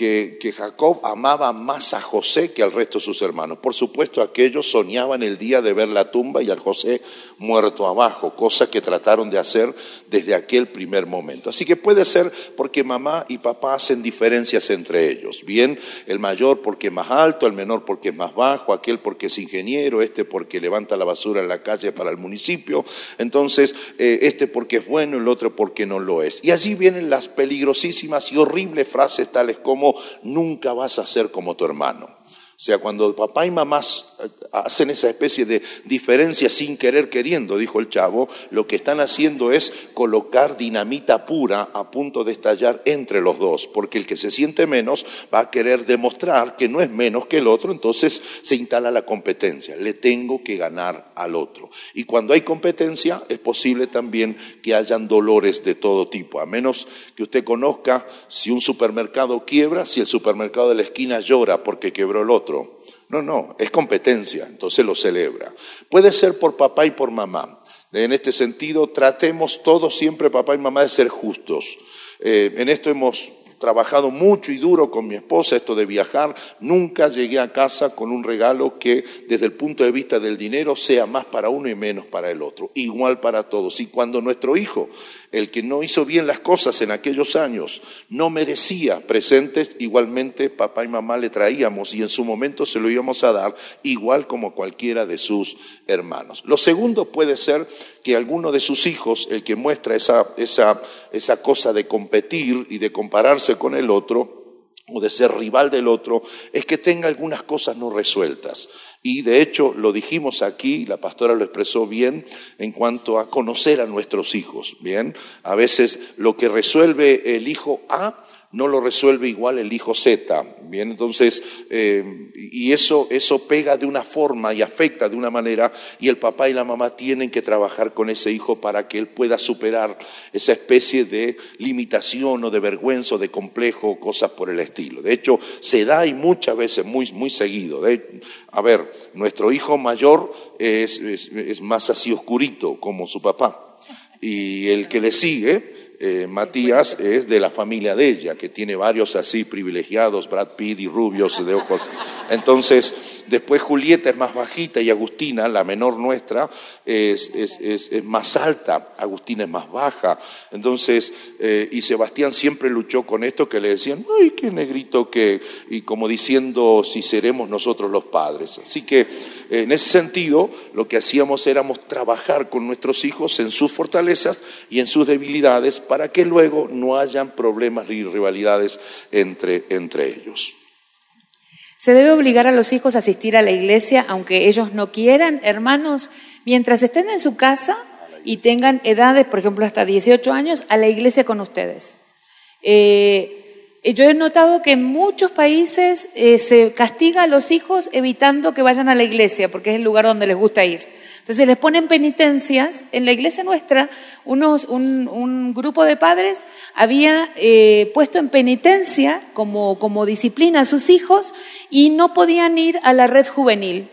que, Jacob amaba más a José que al resto de sus hermanos. Por supuesto, aquellos soñaban el día de ver la tumba y al José muerto abajo, cosa que trataron de hacer desde aquel primer momento. Así que puede ser porque mamá y papá hacen diferencias entre ellos. Bien, el mayor porque es más alto, el menor porque es más bajo, aquel porque es ingeniero, este porque levanta la basura en la calle para el municipio, entonces eh, este porque es bueno, el otro porque no lo es. Y allí vienen las peligrosísimas y horribles frases tales como nunca vas a ser como tu hermano. O sea, cuando papá y mamá hacen esa especie de diferencia sin querer queriendo, dijo el chavo, lo que están haciendo es colocar dinamita pura a punto de estallar entre los dos, porque el que se siente menos va a querer demostrar que no es menos que el otro, entonces se instala la competencia, le tengo que ganar al otro. Y cuando hay competencia es posible también que hayan dolores de todo tipo, a menos que usted conozca si un supermercado quiebra, si el supermercado de la esquina llora porque quebró el otro no, no, es competencia, entonces lo celebra. Puede ser por papá y por mamá. En este sentido, tratemos todos siempre, papá y mamá, de ser justos. Eh, en esto hemos trabajado mucho y duro con mi esposa, esto de viajar, nunca llegué a casa con un regalo que desde el punto de vista del dinero sea más para uno y menos para el otro, igual para todos. Y cuando nuestro hijo el que no hizo bien las cosas en aquellos años no merecía presentes, igualmente papá y mamá le traíamos y en su momento se lo íbamos a dar, igual como cualquiera de sus hermanos. Lo segundo puede ser que alguno de sus hijos, el que muestra esa, esa, esa cosa de competir y de compararse con el otro, o de ser rival del otro, es que tenga algunas cosas no resueltas. Y de hecho lo dijimos aquí, la pastora lo expresó bien en cuanto a conocer a nuestros hijos. Bien, a veces lo que resuelve el hijo A no lo resuelve igual el hijo Z. Bien, entonces, eh, y eso, eso pega de una forma y afecta de una manera, y el papá y la mamá tienen que trabajar con ese hijo para que él pueda superar esa especie de limitación o de vergüenza o de complejo, cosas por el estilo. De hecho, se da y muchas veces, muy, muy seguido. a ver, nuestro hijo mayor es más así oscurito como su papá. Y el que le sigue eh, Matías es de la familia de ella, que tiene varios así privilegiados, Brad Pitt y rubios de ojos. Entonces, después Julieta es más bajita y Agustina, la menor nuestra, es, más alta, Agustina es más baja. Entonces, eh, y Sebastián siempre luchó con esto que le decían, ay, qué negrito que, y como diciendo, si seremos nosotros los padres. Así que, en ese sentido, lo que hacíamos éramos trabajar con nuestros hijos en sus fortalezas y en sus debilidades para que luego no hayan problemas ni rivalidades entre, entre ellos. ¿Se debe obligar a los hijos a asistir a la iglesia aunque ellos no quieran? Hermanos, mientras estén en su casa y tengan edades, por ejemplo, hasta 18 años, a la iglesia con ustedes. Eh, yo he notado que en muchos países eh, se castiga a los hijos evitando que vayan a la iglesia, porque es el lugar donde les gusta ir. Entonces les ponen penitencias. En la iglesia nuestra, unos, un, grupo de padres había eh, puesto en penitencia como, como disciplina a sus hijos y no podían ir a la red juvenil.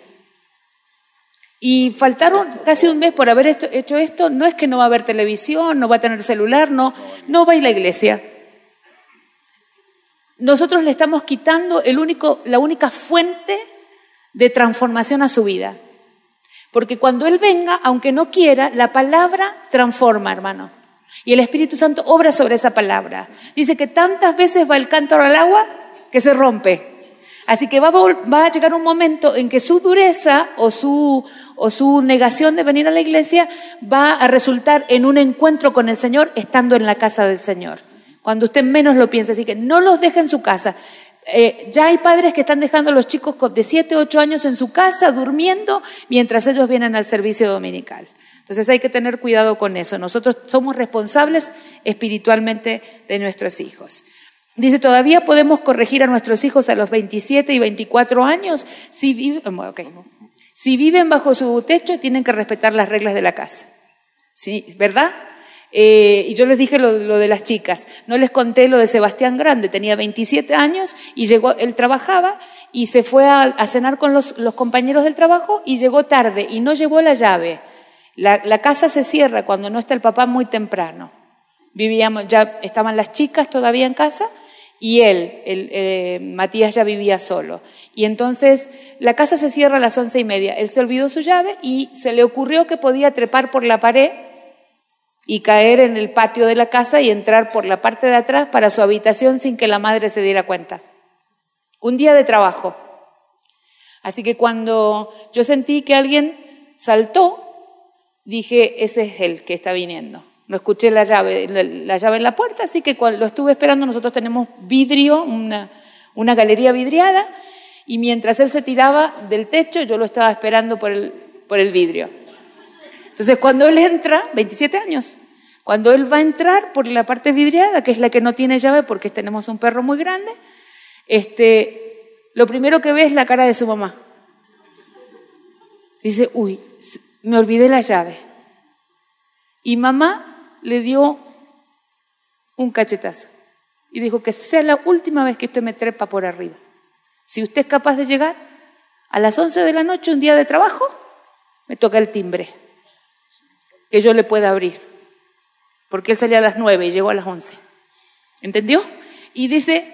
Y faltaron casi un mes por haber hecho esto. No es que no va a haber televisión, no va a tener celular, no, no va a ir a la iglesia. Nosotros le estamos quitando el único, la única fuente de transformación a su vida. Porque cuando Él venga, aunque no quiera, la palabra transforma, hermano. Y el Espíritu Santo obra sobre esa palabra. Dice que tantas veces va el cántaro al agua que se rompe. Así que va a, llegar un momento en que su dureza o su, o su negación de venir a la iglesia va a resultar en un encuentro con el Señor estando en la casa del Señor. Cuando usted menos lo piense. Así que no los deje en su casa. Eh, ya hay padres que están dejando a los chicos de 7, 8 años en su casa durmiendo mientras ellos vienen al servicio dominical. Entonces hay que tener cuidado con eso. Nosotros somos responsables espiritualmente de nuestros hijos. Dice, todavía podemos corregir a nuestros hijos a los 27 y 24 años. Si, viven, si viven bajo su techo, tienen que respetar las reglas de la casa. ¿Sí? ¿Verdad? Eh, y yo les dije lo, de las chicas. No les conté lo de Sebastián Grande. Tenía 27 años y llegó, él trabajaba y se fue a, cenar con los, compañeros del trabajo y llegó tarde y no llevó la llave. La, casa se cierra cuando no está el papá muy temprano. Vivíamos, ya estaban las chicas todavía en casa y él, el, eh, Matías ya vivía solo. Y entonces la casa se cierra a las once y media. Él se olvidó su llave y se le ocurrió que podía trepar por la pared y caer en el patio de la casa y entrar por la parte de atrás para su habitación sin que la madre se diera cuenta. Un día de trabajo. Así que cuando yo sentí que alguien saltó, dije, ese es él que está viniendo. No escuché la llave, la, llave en la puerta, así que cuando lo estuve esperando, nosotros tenemos vidrio, una, una galería vidriada, y mientras él se tiraba del techo, yo lo estaba esperando por el, por el vidrio. Entonces, cuando él entra, 27 años, cuando él va a entrar por la parte vidriada, que es la que no tiene llave porque tenemos un perro muy grande, este, lo primero que ve es la cara de su mamá. Dice, uy, me olvidé la llave. Y mamá le dio un cachetazo y dijo que sea la última vez que usted me trepa por arriba. Si usted es capaz de llegar a las 11 de la noche, un día de trabajo, me toca el timbre que yo le pueda abrir. Porque él salía a las nueve y llegó a las once. ¿Entendió? Y dice,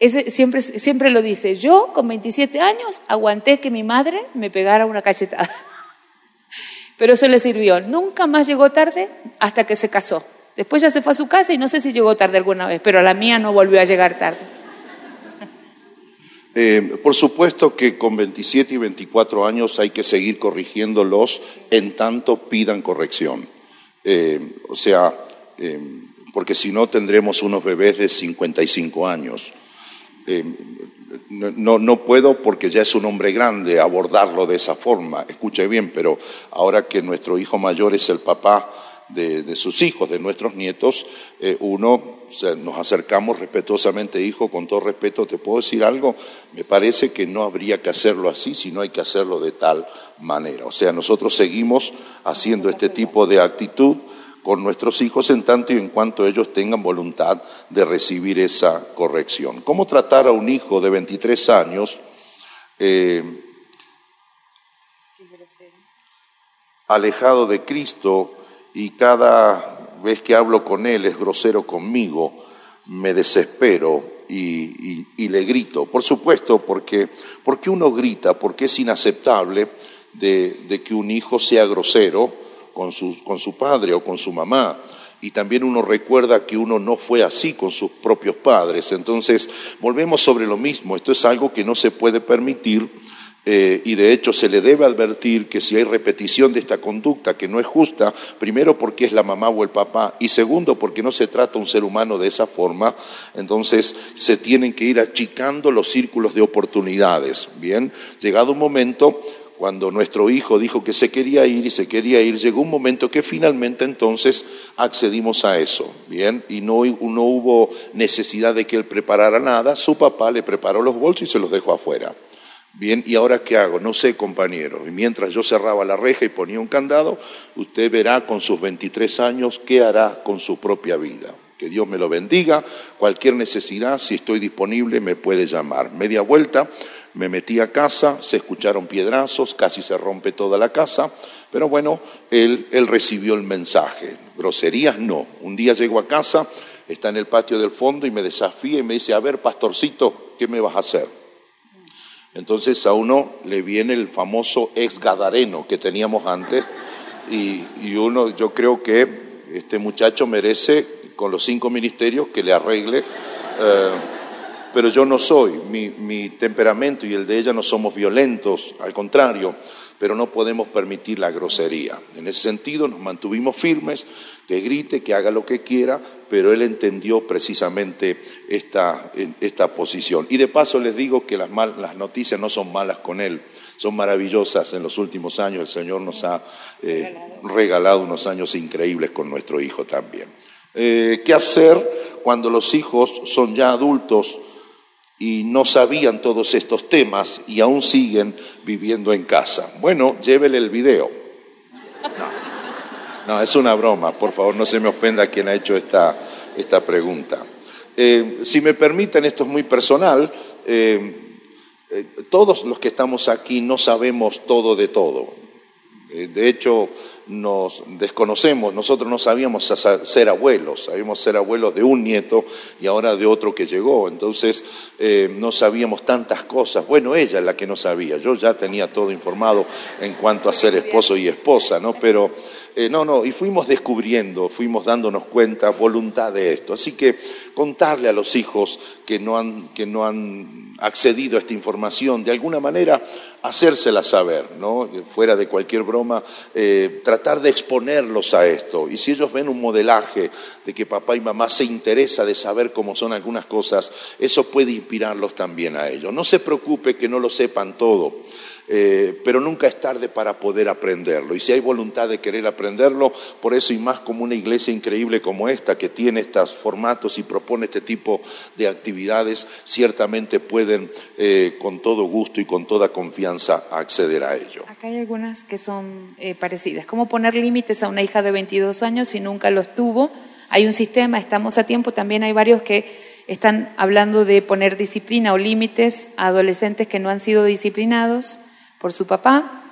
ese, siempre, siempre lo dice, yo con 27 años aguanté que mi madre me pegara una cachetada. [LAUGHS] Pero eso le sirvió. Nunca más llegó tarde hasta que se casó. Después ya se fue a su casa y no sé si llegó tarde alguna vez, pero a la mía no volvió a llegar tarde. Eh, por supuesto que con 27 y 24 años hay que seguir corrigiéndolos en tanto pidan corrección. Eh, o sea, eh, porque si no tendremos unos bebés de 55 años. No, no, puedo porque ya es un hombre grande abordarlo de esa forma. Escuche bien, pero ahora que nuestro hijo mayor es el papá, de, sus hijos, de nuestros nietos, uno nos acercamos respetuosamente, hijo, con todo respeto, ¿te puedo decir algo? Me parece que no habría que hacerlo así, sino hay que hacerlo de tal manera. O sea, nosotros seguimos haciendo este tipo de actitud con nuestros hijos en tanto y en cuanto ellos tengan voluntad de recibir esa corrección. ¿Cómo tratar a un hijo de 23 años? Eh, alejado de Cristo y cada vez que hablo con Él es grosero conmigo, me desespero y, le grito. Por supuesto, porque, porque uno grita, porque es inaceptable de, que un hijo sea grosero con su, con su padre o con su mamá y también uno recuerda que uno no fue así con sus propios padres. Entonces, volvemos sobre lo mismo. Esto es algo que no se puede permitir eh, y de hecho se le debe advertir que si hay repetición de esta conducta que no es justa, primero porque es la mamá o el papá y segundo porque no se trata un ser humano de esa forma, entonces se tienen que ir achicando los círculos de oportunidades. Bien, llegado un momento cuando nuestro hijo dijo que se quería ir y se quería ir, llegó un momento que finalmente entonces accedimos a eso, ¿bien? Y no, no, hubo necesidad de que él preparara nada, su papá le preparó los bolsos y se los dejó afuera. Bien, ¿y ahora qué hago? No sé, compañero. Y mientras yo cerraba la reja y ponía un candado, usted verá con sus 23 años qué hará con su propia vida. Que Dios me lo bendiga. Cualquier necesidad, si estoy disponible, me puede llamar. Media vuelta, me metí a casa, se escucharon piedrazos, casi se rompe toda la casa, pero bueno, él, él recibió el mensaje. Groserías no. Un día llego a casa, está en el patio del fondo y me desafía y me dice, a ver, pastorcito, ¿qué me vas a hacer? Entonces a uno le viene el famoso ex gadareno que teníamos antes y, uno, yo creo que este muchacho merece con los cinco ministerios que le arregle, eh, pero yo no soy, mi, mi temperamento y el de ella no somos violentos, al contrario, pero no podemos permitir la grosería. En ese sentido nos mantuvimos firmes, que grite, que haga lo que quiera, pero él entendió precisamente esta, esta posición. Y de paso les digo que las, las, noticias no son malas con él, son maravillosas. En los últimos años el Señor nos ha eh, regalado unos años increíbles con nuestro hijo también. Eh, ¿Qué hacer cuando los hijos son ya adultos y no sabían todos estos temas y aún siguen viviendo en casa? Bueno, llévele el video. No, es una broma, por favor, no se me ofenda quien ha hecho esta, esta pregunta. Eh, si me permiten, esto es muy personal, eh, eh, todos los que estamos aquí no sabemos todo de todo. de hecho, nos desconocemos, nosotros no sabíamos ser abuelos, sabíamos ser abuelos de un nieto y ahora de otro que llegó, entonces no sabíamos tantas cosas. Bueno, ella es la que no sabía, yo ya tenía todo informado en cuanto a ser esposo y esposa, ¿no? Pero eh, no, no, y fuimos descubriendo, fuimos dándonos cuenta, voluntad de esto. Así que contarle a los hijos que no han, que no han accedido a esta información, de alguna manera hacérsela saber, ¿no? fuera de cualquier broma, eh, tratar de exponerlos a esto. Y si ellos ven un modelaje de que papá y mamá se interesa de saber cómo son algunas cosas, eso puede inspirarlos también a ellos. No se preocupe que no lo sepan todo. Eh, pero nunca es tarde para poder aprenderlo. Y si hay voluntad de querer aprenderlo, por eso y más como una iglesia increíble como esta, que tiene estos formatos y propone este tipo de actividades, ciertamente pueden eh, con todo gusto y con toda confianza acceder a ello. Acá hay algunas que son eh, parecidas. ¿Cómo poner límites a una hija de 22 años si nunca los tuvo? Hay un sistema, estamos a tiempo, también hay varios que están hablando de poner disciplina o límites a adolescentes que no han sido disciplinados por su papá,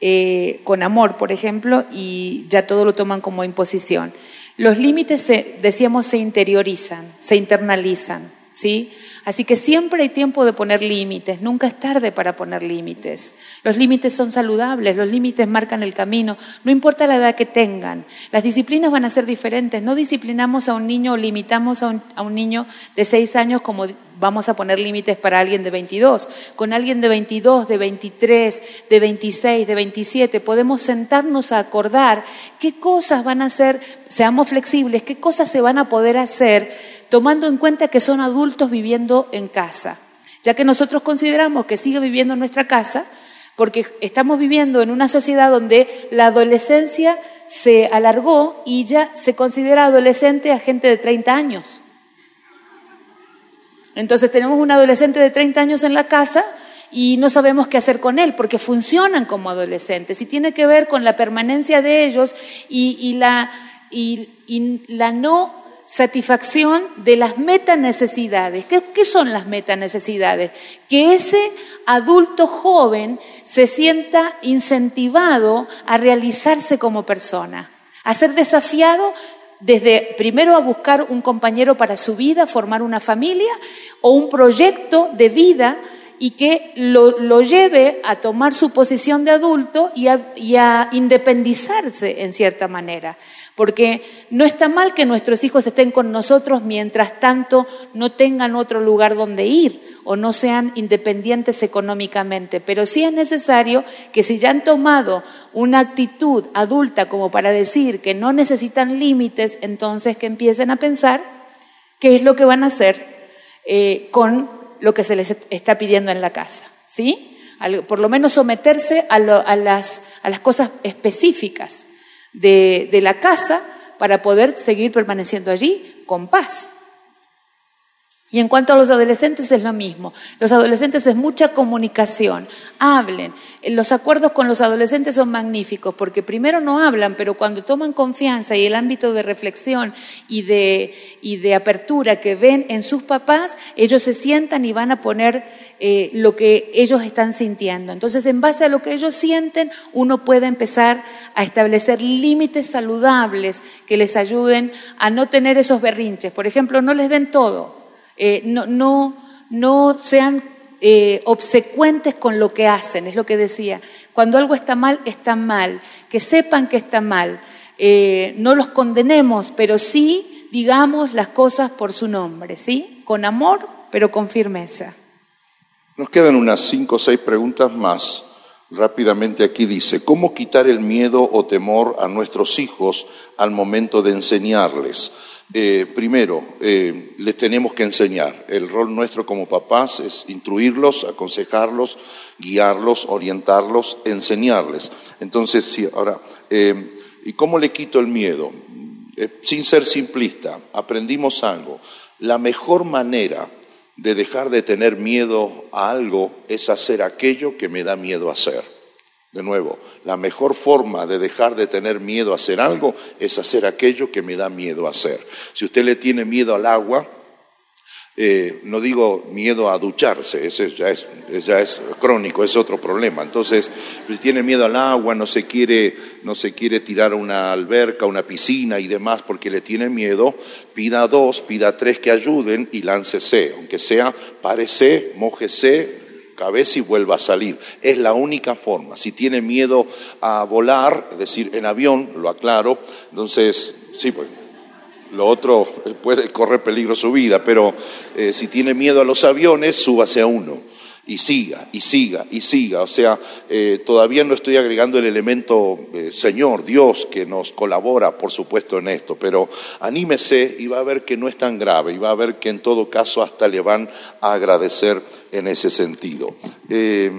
eh, con amor, por ejemplo, y ya todo lo toman como imposición. Los límites, decíamos, se interiorizan, se internalizan, ¿sí? Así que siempre hay tiempo de poner límites, nunca es tarde para poner límites. Los límites son saludables, los límites marcan el camino, no importa la edad que tengan. Las disciplinas van a ser diferentes, no disciplinamos a un niño o limitamos a un, a un niño de seis años como vamos a poner límites para alguien de 22. Con alguien de 22, de 23, de 26, de 27, podemos sentarnos a acordar qué cosas van a ser, seamos flexibles, qué cosas se van a poder hacer tomando en cuenta que son adultos viviendo en casa, ya que nosotros consideramos que sigue viviendo en nuestra casa, porque estamos viviendo en una sociedad donde la adolescencia se alargó y ya se considera adolescente a gente de 30 años. Entonces tenemos un adolescente de 30 años en la casa y no sabemos qué hacer con él porque funcionan como adolescentes y tiene que ver con la permanencia de ellos y, la, y la no satisfacción de las metanecesidades. ¿Qué, ¿Qué son las metanecesidades? Que ese adulto joven se sienta incentivado a realizarse como persona, a ser desafiado desde primero a buscar un compañero para su vida, formar una familia o un proyecto de vida y que lo, lleve a tomar su posición de adulto y a, independizarse en cierta manera. Porque no está mal que nuestros hijos estén con nosotros mientras tanto no tengan otro lugar donde ir o no sean independientes económicamente, pero sí es necesario que si ya han tomado una actitud adulta como para decir que no necesitan límites, entonces que empiecen a pensar qué es lo que van a hacer eh, con lo que se les está pidiendo en la casa, ¿sí? por lo menos someterse a, las, cosas específicas de la casa para poder seguir permaneciendo allí con paz. Y en cuanto a los adolescentes es lo mismo. Los adolescentes es mucha comunicación. Hablen. Los acuerdos con los adolescentes son magníficos porque primero no hablan, pero cuando toman confianza y el ámbito de reflexión y de, y de apertura que ven en sus papás, ellos se sientan y van a poner eh, lo que ellos están sintiendo. Entonces, en base a lo que ellos sienten, uno puede empezar a establecer límites saludables que les ayuden a no tener esos berrinches. Por ejemplo, no les den todo. Eh, no, no, no, sean eh, obsecuentes con lo que hacen, es lo que decía. Cuando algo está mal, está mal. Que sepan que está mal. Eh, no los condenemos, pero sí digamos las cosas por su nombre, ¿sí? Con amor, pero con firmeza. Nos quedan unas cinco o seis preguntas más. Rápidamente aquí dice, ¿cómo quitar el miedo o temor a nuestros hijos al momento de enseñarles? Eh, primero, eh, les tenemos que enseñar. El rol nuestro como papás es instruirlos, aconsejarlos, guiarlos, orientarlos, enseñarles. Entonces, sí, ahora, eh, ¿y cómo le quito el miedo? sin ser simplista, aprendimos algo. La mejor manera de dejar de tener miedo a algo es hacer aquello que me da miedo hacer. De nuevo, la mejor forma de dejar de tener miedo a hacer algo es hacer aquello que me da miedo a hacer. Si usted le tiene miedo al agua, eh, no digo miedo a ducharse, ese ya es, ya es crónico, es otro problema. Entonces, si tiene miedo al agua, no se, quiere, no se quiere tirar a una alberca, una piscina y demás porque le tiene miedo, pida dos, pida tres que ayuden y láncese, aunque sea párese, mójese, cabeza y vuelva a salir. Es la única forma. Si tiene miedo a volar, es decir, en avión, lo aclaro, entonces, sí, pues lo otro puede correr peligro su vida, pero eh, si tiene miedo a los aviones, súbase a uno y siga, y siga, y siga. O sea, eh, todavía no estoy agregando el elemento eh, Señor, Dios, que nos colabora, por supuesto, en esto, pero anímese y va a ver que no es tan grave, y va a ver que en todo caso hasta le van a agradecer en ese sentido. Eh,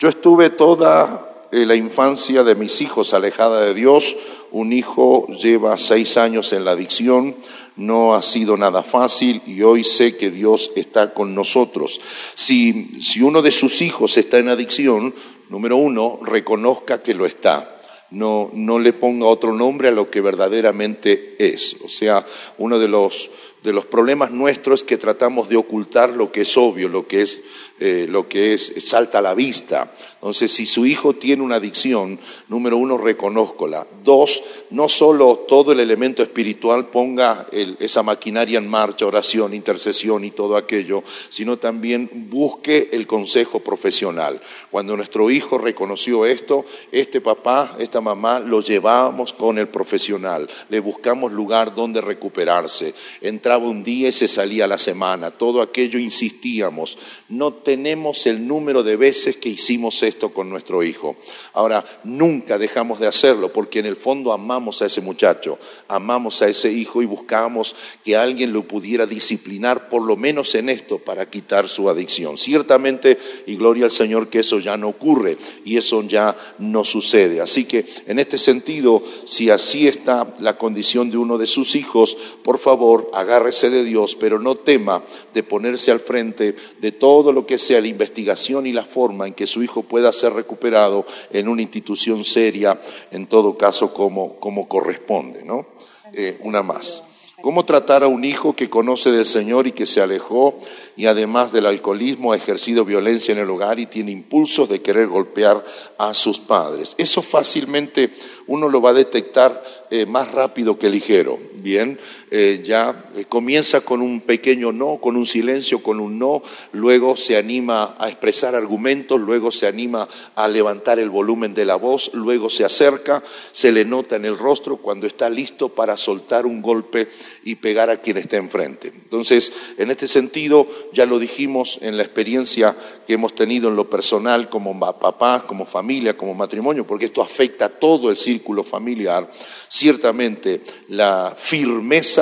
yo estuve toda la infancia de mis hijos alejada de Dios, un hijo lleva seis años en la adicción, no ha sido nada fácil y hoy sé que Dios está con nosotros. Si, si uno de sus hijos está en adicción, número uno, reconozca que lo está. No, no le ponga otro nombre a lo que verdaderamente es. O sea, uno de los, de los problemas nuestros es que tratamos de ocultar lo que es obvio, lo que es eh, lo que es, salta a la vista. Entonces, si su hijo tiene una adicción, número uno, reconózcola. Dos, no solo todo el elemento espiritual ponga esa maquinaria en marcha, oración, intercesión y todo aquello, sino también busque el consejo profesional. Cuando nuestro hijo reconoció esto, este papá, esta mamá, lo llevábamos con el profesional, le buscamos lugar donde recuperarse. Entraba un día y se salía la semana, todo aquello insistíamos. No tenemos el número de veces que hicimos esto con nuestro hijo. Ahora, nunca dejamos de hacerlo porque en el fondo amamos a ese muchacho, amamos a ese hijo y buscamos que alguien lo pudiera disciplinar por lo menos en esto para quitar su adicción. Ciertamente, y gloria al Señor que eso ya no ocurre y eso ya no sucede. Así que en este sentido, si así está la condición de uno de sus hijos, por favor, agárrese de Dios, pero no tema de ponerse al frente de todo lo que sea la investigación y la forma en que su hijo pueda ser recuperado en una institución seria, en todo caso como, como corresponde. ¿no? Eh, una más. ¿Cómo tratar a un hijo que conoce del Señor y que se alejó y además del alcoholismo ha ejercido violencia en el hogar y tiene impulsos de querer golpear a sus padres? Eso fácilmente uno lo va a detectar eh, más rápido que ligero. Bien, eh, ya eh, comienza con un pequeño no, con un silencio, con un no, luego se anima a expresar argumentos, luego se anima a levantar el volumen de la voz, luego se acerca, se le nota en el rostro cuando está listo para soltar un golpe y pegar a quien está enfrente. Entonces, en este sentido, ya lo dijimos en la experiencia que hemos tenido en lo personal como papás, como familia, como matrimonio, porque esto afecta a todo el círculo familiar, ciertamente la firmeza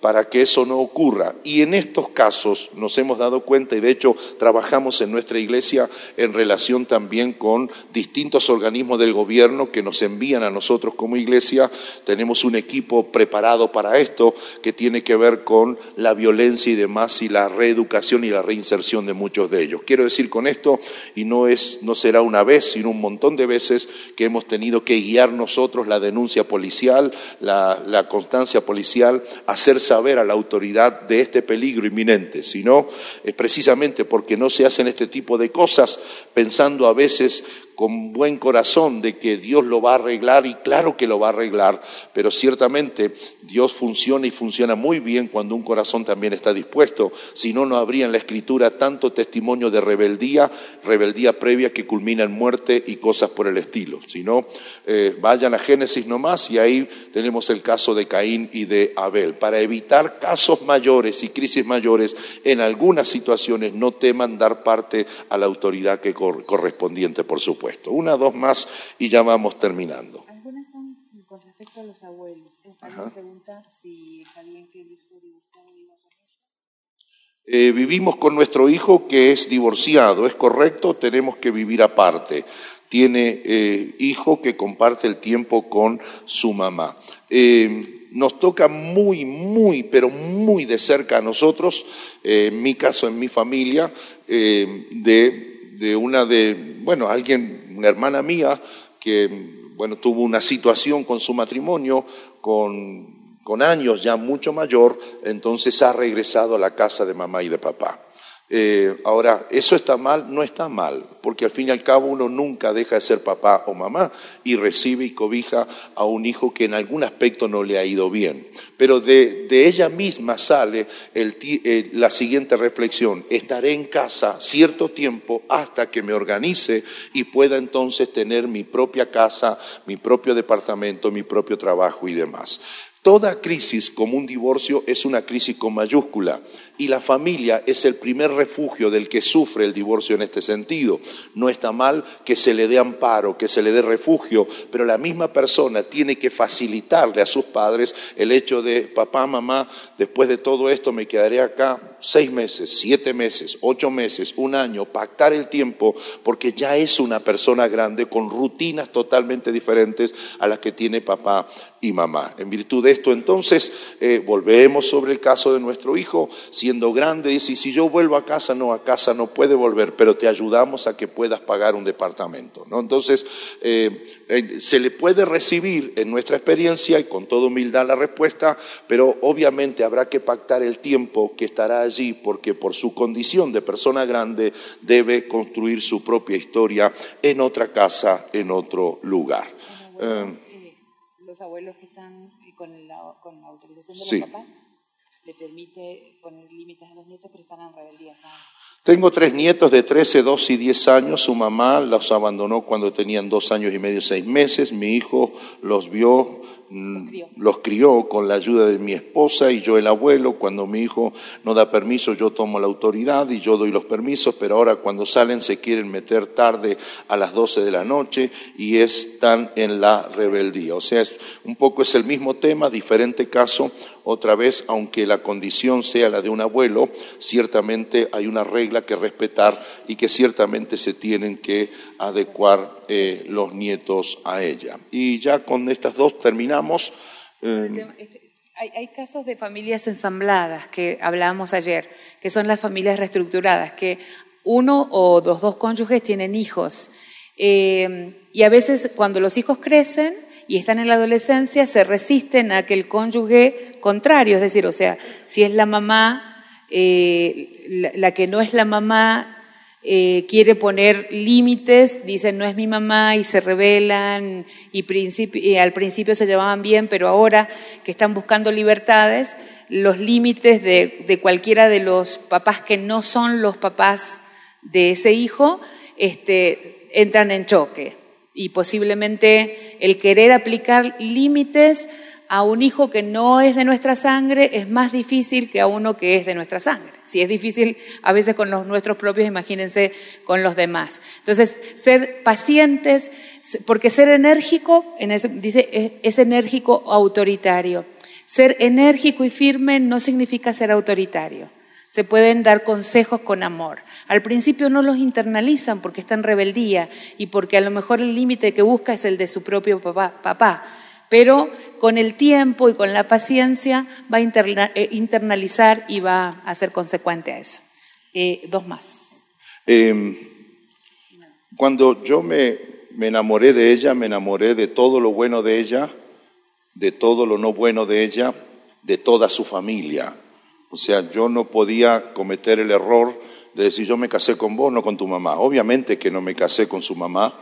para que eso no ocurra. Y en estos casos nos hemos dado cuenta, y de hecho trabajamos en nuestra iglesia en relación también con distintos organismos del gobierno que nos envían a nosotros como iglesia. Tenemos un equipo preparado para esto que tiene que ver con la violencia y demás y la reeducación y la reinserción de muchos de ellos. Quiero decir con esto, y no, es, no será una vez, sino un montón de veces que hemos tenido que guiar nosotros la denuncia policial, la, constancia policial, hacerse saber a la autoridad de este peligro inminente, sino es precisamente porque no se hacen este tipo de cosas pensando a veces con buen corazón de que Dios lo va a arreglar y claro que lo va a arreglar, pero ciertamente Dios funciona y funciona muy bien cuando un corazón también está dispuesto, si no, no habría en la escritura tanto testimonio de rebeldía, rebeldía previa que culmina en muerte y cosas por el estilo, si no, eh, vayan a Génesis nomás y ahí tenemos el caso de Caín y de Abel. Para evitar casos mayores y crisis mayores, en algunas situaciones no teman dar parte a la autoridad que correspondiente, por supuesto. Una, dos más y ya vamos terminando. Algunas son con respecto a los abuelos. Pregunta si está bien que el hijo divorciado viva con ellos. Eh, vivimos con nuestro hijo que es divorciado, ¿es correcto? Tenemos que vivir aparte. Tiene eh, hijo que comparte el tiempo con su mamá. Eh, nos toca muy, muy, pero muy de cerca a nosotros, en mi caso, en mi familia, de de una de, bueno, alguien, una hermana mía, que, bueno, tuvo una situación con su matrimonio, con, con años ya mucho mayor, entonces ha regresado a la casa de mamá y de papá. Eh, ahora, ¿eso está mal? No está mal, porque al fin y al cabo uno nunca deja de ser papá o mamá y recibe y cobija a un hijo que en algún aspecto no le ha ido bien. Pero de, ella misma sale eh, la siguiente reflexión, estaré en casa cierto tiempo hasta que me organice y pueda entonces tener mi propia casa, mi propio departamento, mi propio trabajo y demás. Toda crisis como un divorcio es una crisis con mayúscula y la familia es el primer refugio del que sufre el divorcio en este sentido. No está mal que se le dé amparo, que se le dé refugio, pero la misma persona tiene que facilitarle a sus padres el hecho de, papá, mamá, después de todo esto me quedaré acá seis meses, siete meses, ocho meses, un año, pactar el tiempo, porque ya es una persona grande con rutinas totalmente diferentes a las que tiene papá y mamá. En virtud de esto, entonces, eh, volvemos sobre el caso de nuestro hijo, siendo grande, dice, si yo vuelvo a casa, no, a casa no puede volver, pero te ayudamos a que puedas pagar un departamento. ¿no? Entonces, eh, eh, se le puede recibir en nuestra experiencia y con toda humildad la respuesta, pero obviamente habrá que pactar el tiempo que estará allí, porque por su condición de persona grande debe construir su propia historia en otra casa, en otro lugar los abuelos que están con la, con la autorización de los papás, le permite poner límites a los nietos, pero están en rebeldía. Tengo tres nietos de 13, 12 y 10 años. Su mamá los abandonó cuando tenían dos años y medio, seis meses. Mi hijo los vio, mm, los crió con la ayuda de mi esposa y yo el abuelo. Cuando mi hijo no da permiso, yo tomo la autoridad y yo doy los permisos, pero ahora cuando salen se quieren meter tarde a las 12 de la noche y están en la rebeldía. O sea, un poco es el mismo tema, diferente caso. Otra vez, aunque la condición sea la de un abuelo, ciertamente hay una regla que respetar y que ciertamente se tienen que adecuar eh, los nietos a ella. Y ya con estas dos terminamos. Eh, este, hay, casos de familias ensambladas que hablábamos ayer, que son las familias reestructuradas, que uno o los dos cónyuges tienen hijos. Eh, y a veces cuando los hijos crecen y están en la adolescencia, se resisten a que el cónyuge contrario, es decir, o sea, si es la mamá, eh, la, que no es la mamá eh, quiere poner límites, dicen no es mi mamá y se rebelan y, al principio se llevaban bien, pero ahora que están buscando libertades, los límites de, de cualquiera de los papás que no son los papás de ese hijo este, entran en choque y posiblemente el querer aplicar límites a un hijo que no es de nuestra sangre es más difícil que a uno que es de nuestra sangre. Si es difícil a veces con los nuestros propios, imagínense con los demás. Entonces, ser pacientes, porque ser enérgico, dice, es enérgico autoritario. Ser enérgico y firme no significa ser autoritario. Se pueden dar consejos con amor. Al principio no los internalizan porque está en rebeldía y porque a lo mejor el límite que busca es el de su propio papá, pero con el tiempo y con la paciencia va a eh, internalizar y va a ser consecuente a eso. Eh, dos más. Em, cuando yo me enamoré de ella, me enamoré de todo lo bueno de ella, de todo lo no bueno de ella, de toda su familia. O sea, yo no podía cometer el error de decir yo me casé con vos, no con tu mamá. Obviamente que no me casé con su mamá,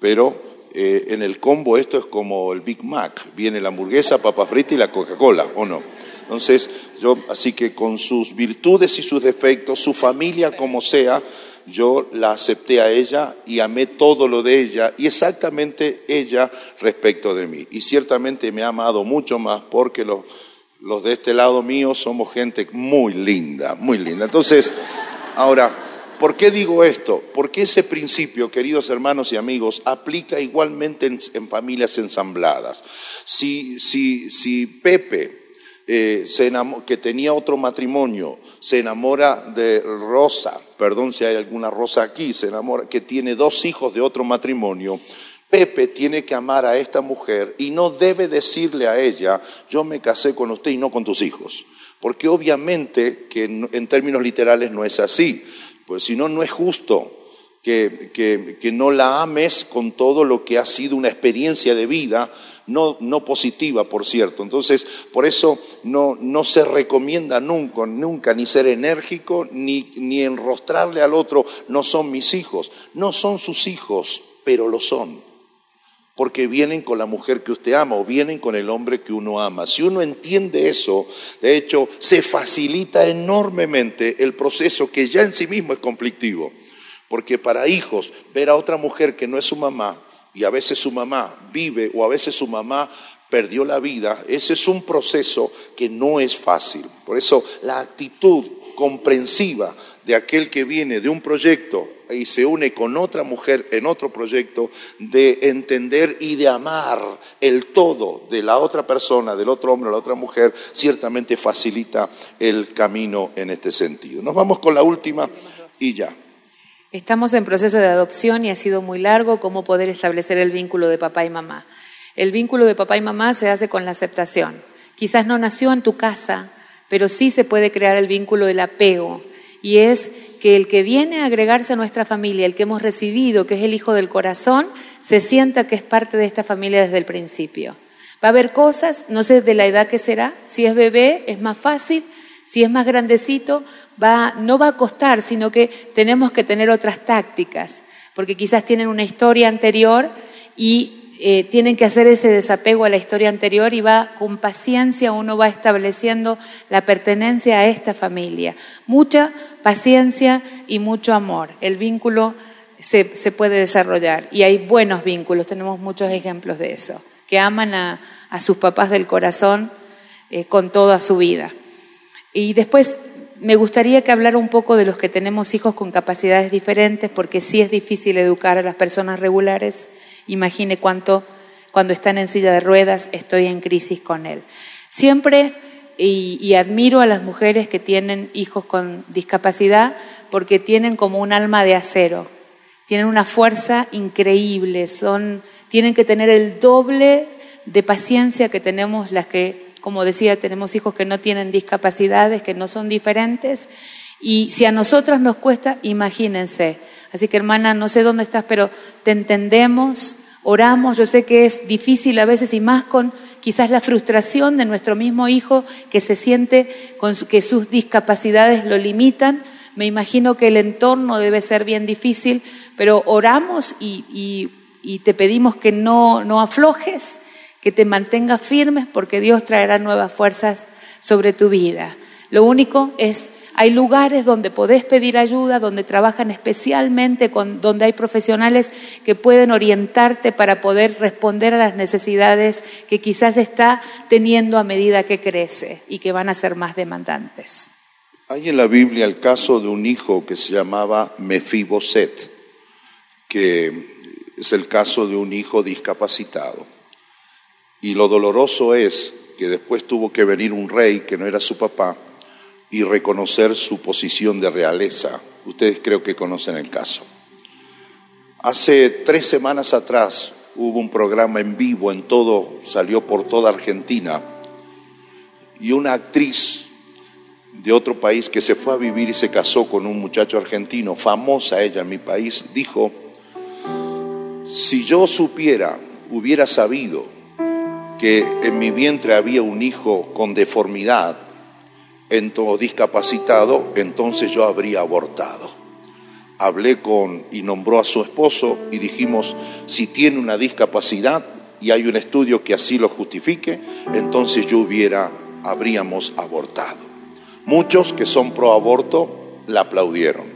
pero eh, en el combo esto es como el Big Mac. Viene la hamburguesa, papa frita y la Coca-Cola, ¿o no? Entonces, yo, así que con sus virtudes y sus defectos, su familia como sea, yo la acepté a ella y amé todo lo de ella y exactamente ella respecto de mí. Y ciertamente me ha amado mucho más porque lo los de este lado mío somos gente muy linda, muy linda. Entonces, ahora, ¿por qué digo esto? Porque ese principio, queridos hermanos y amigos, aplica igualmente en, familias ensambladas. Si, si, si Pepe, eh, que tenía otro matrimonio, se enamora de Rosa, perdón si hay alguna Rosa aquí, se enamora, que tiene dos hijos de otro matrimonio, Pepe tiene que amar a esta mujer y no debe decirle a ella, yo me casé con usted y no con tus hijos. Porque obviamente que en términos literales no es así. Pues si no, no es justo que, que, no la ames con todo lo que ha sido una experiencia de vida, no, no positiva, por cierto. Entonces, por eso no, no se recomienda nunca, nunca ni ser enérgico, ni, ni enrostrarle al otro, no son mis hijos. No son sus hijos, pero lo son porque vienen con la mujer que usted ama o vienen con el hombre que uno ama. Si uno entiende eso, de hecho, se facilita enormemente el proceso que ya en sí mismo es conflictivo. Porque para hijos, ver a otra mujer que no es su mamá, y a veces su mamá vive o a veces su mamá perdió la vida, ese es un proceso que no es fácil. Por eso la actitud comprensiva de aquel que viene de un proyecto y se une con otra mujer en otro proyecto, de entender y de amar el todo de la otra persona, del otro hombre, la otra mujer, ciertamente facilita el camino en este sentido. Nos vamos con la última y ya. Estamos en proceso de adopción y ha sido muy largo cómo poder establecer el vínculo de papá y mamá. El vínculo de papá y mamá se hace con la aceptación. Quizás no nació en tu casa, pero sí se puede crear el vínculo del apego, y es que el que viene a agregarse a nuestra familia, el que hemos recibido, que es el hijo del corazón, se sienta que es parte de esta familia desde el principio. Va a haber cosas, no sé de la edad que será, si es bebé es más fácil, si es más grandecito, va, no va a costar, sino que tenemos que tener otras tácticas, porque quizás tienen una historia anterior y eh, tienen que hacer ese desapego a la historia anterior y va con paciencia, uno va estableciendo la pertenencia a esta familia. Mucha paciencia y mucho amor. El vínculo se, puede desarrollar y hay buenos vínculos, tenemos muchos ejemplos de eso, que aman a, sus papás del corazón eh, con toda su vida. Y después me gustaría que hablara un poco de los que tenemos hijos con capacidades diferentes, porque sí es difícil educar a las personas regulares Imagine cuánto, cuando están en silla de ruedas, estoy en crisis con él. Siempre, y, admiro a las mujeres que tienen hijos con discapacidad, porque tienen como un alma de acero, tienen una fuerza increíble, son, tienen que tener el doble de paciencia que tenemos las que, como decía, tenemos hijos que no tienen discapacidades, que no son diferentes, Y si a nosotros nos cuesta, imagínense. Así que hermana, no sé dónde estás, pero te entendemos, oramos. Yo sé que es difícil a veces y más con quizás la frustración de nuestro mismo hijo que se siente con que sus discapacidades lo limitan. Me imagino que el entorno debe ser bien difícil, pero oramos y, te pedimos que no, no aflojes, que te mantengas firmes porque Dios traerá nuevas fuerzas sobre tu vida. Lo único es hay lugares donde podés pedir ayuda, donde trabajan especialmente con, donde hay profesionales que pueden orientarte para poder responder a las necesidades que quizás está teniendo a medida que crece y que van a ser más demandantes. Hay en la Biblia el caso de un hijo que se llamaba Mefiboset, que es el caso de un hijo discapacitado. Y lo doloroso es que después tuvo que venir un rey que no era su papá y reconocer su posición de realeza. Ustedes creo que conocen el caso. Hace tres semanas atrás hubo un programa en vivo en todo, salió por toda Argentina, y una actriz de otro país que se fue a vivir y se casó con un muchacho argentino, famosa ella en mi país, dijo, si yo supiera, hubiera sabido que en mi vientre había un hijo con deformidad, o discapacitado, entonces yo habría abortado. Hablé con y nombró a su esposo y dijimos, si tiene una discapacidad y hay un estudio que así lo justifique, entonces yo hubiera, habríamos abortado. Muchos que son pro aborto la aplaudieron,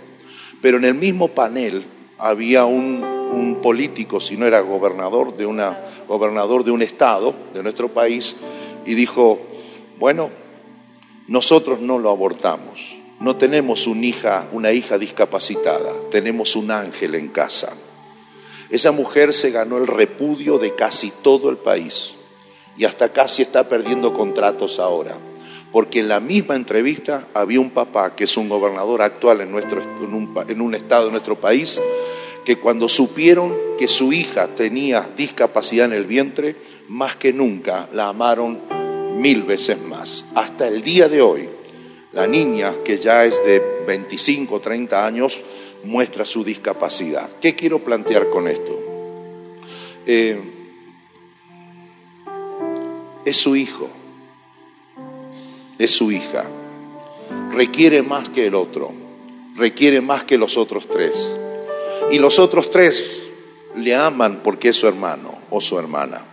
pero en el mismo panel había un, un político, si no era gobernador de, una, gobernador de un estado de nuestro país, y dijo, bueno, nosotros no lo abortamos. No tenemos una hija, una hija discapacitada, tenemos un ángel en casa. Esa mujer se ganó el repudio de casi todo el país y hasta casi está perdiendo contratos ahora. Porque en la misma entrevista había un papá, que es un gobernador actual en, un, en un estado de nuestro país, que cuando supieron que su hija tenía discapacidad en el vientre, más que nunca la amaron mil veces más. Hasta el día de hoy, la niña, que ya es de 25 o 30 años, muestra su discapacidad. ¿Qué quiero plantear con esto? Eh, es su hijo, es su hija. Requiere más que el otro, requiere más que los otros tres. Y los otros tres le aman porque es su hermano o su hermana.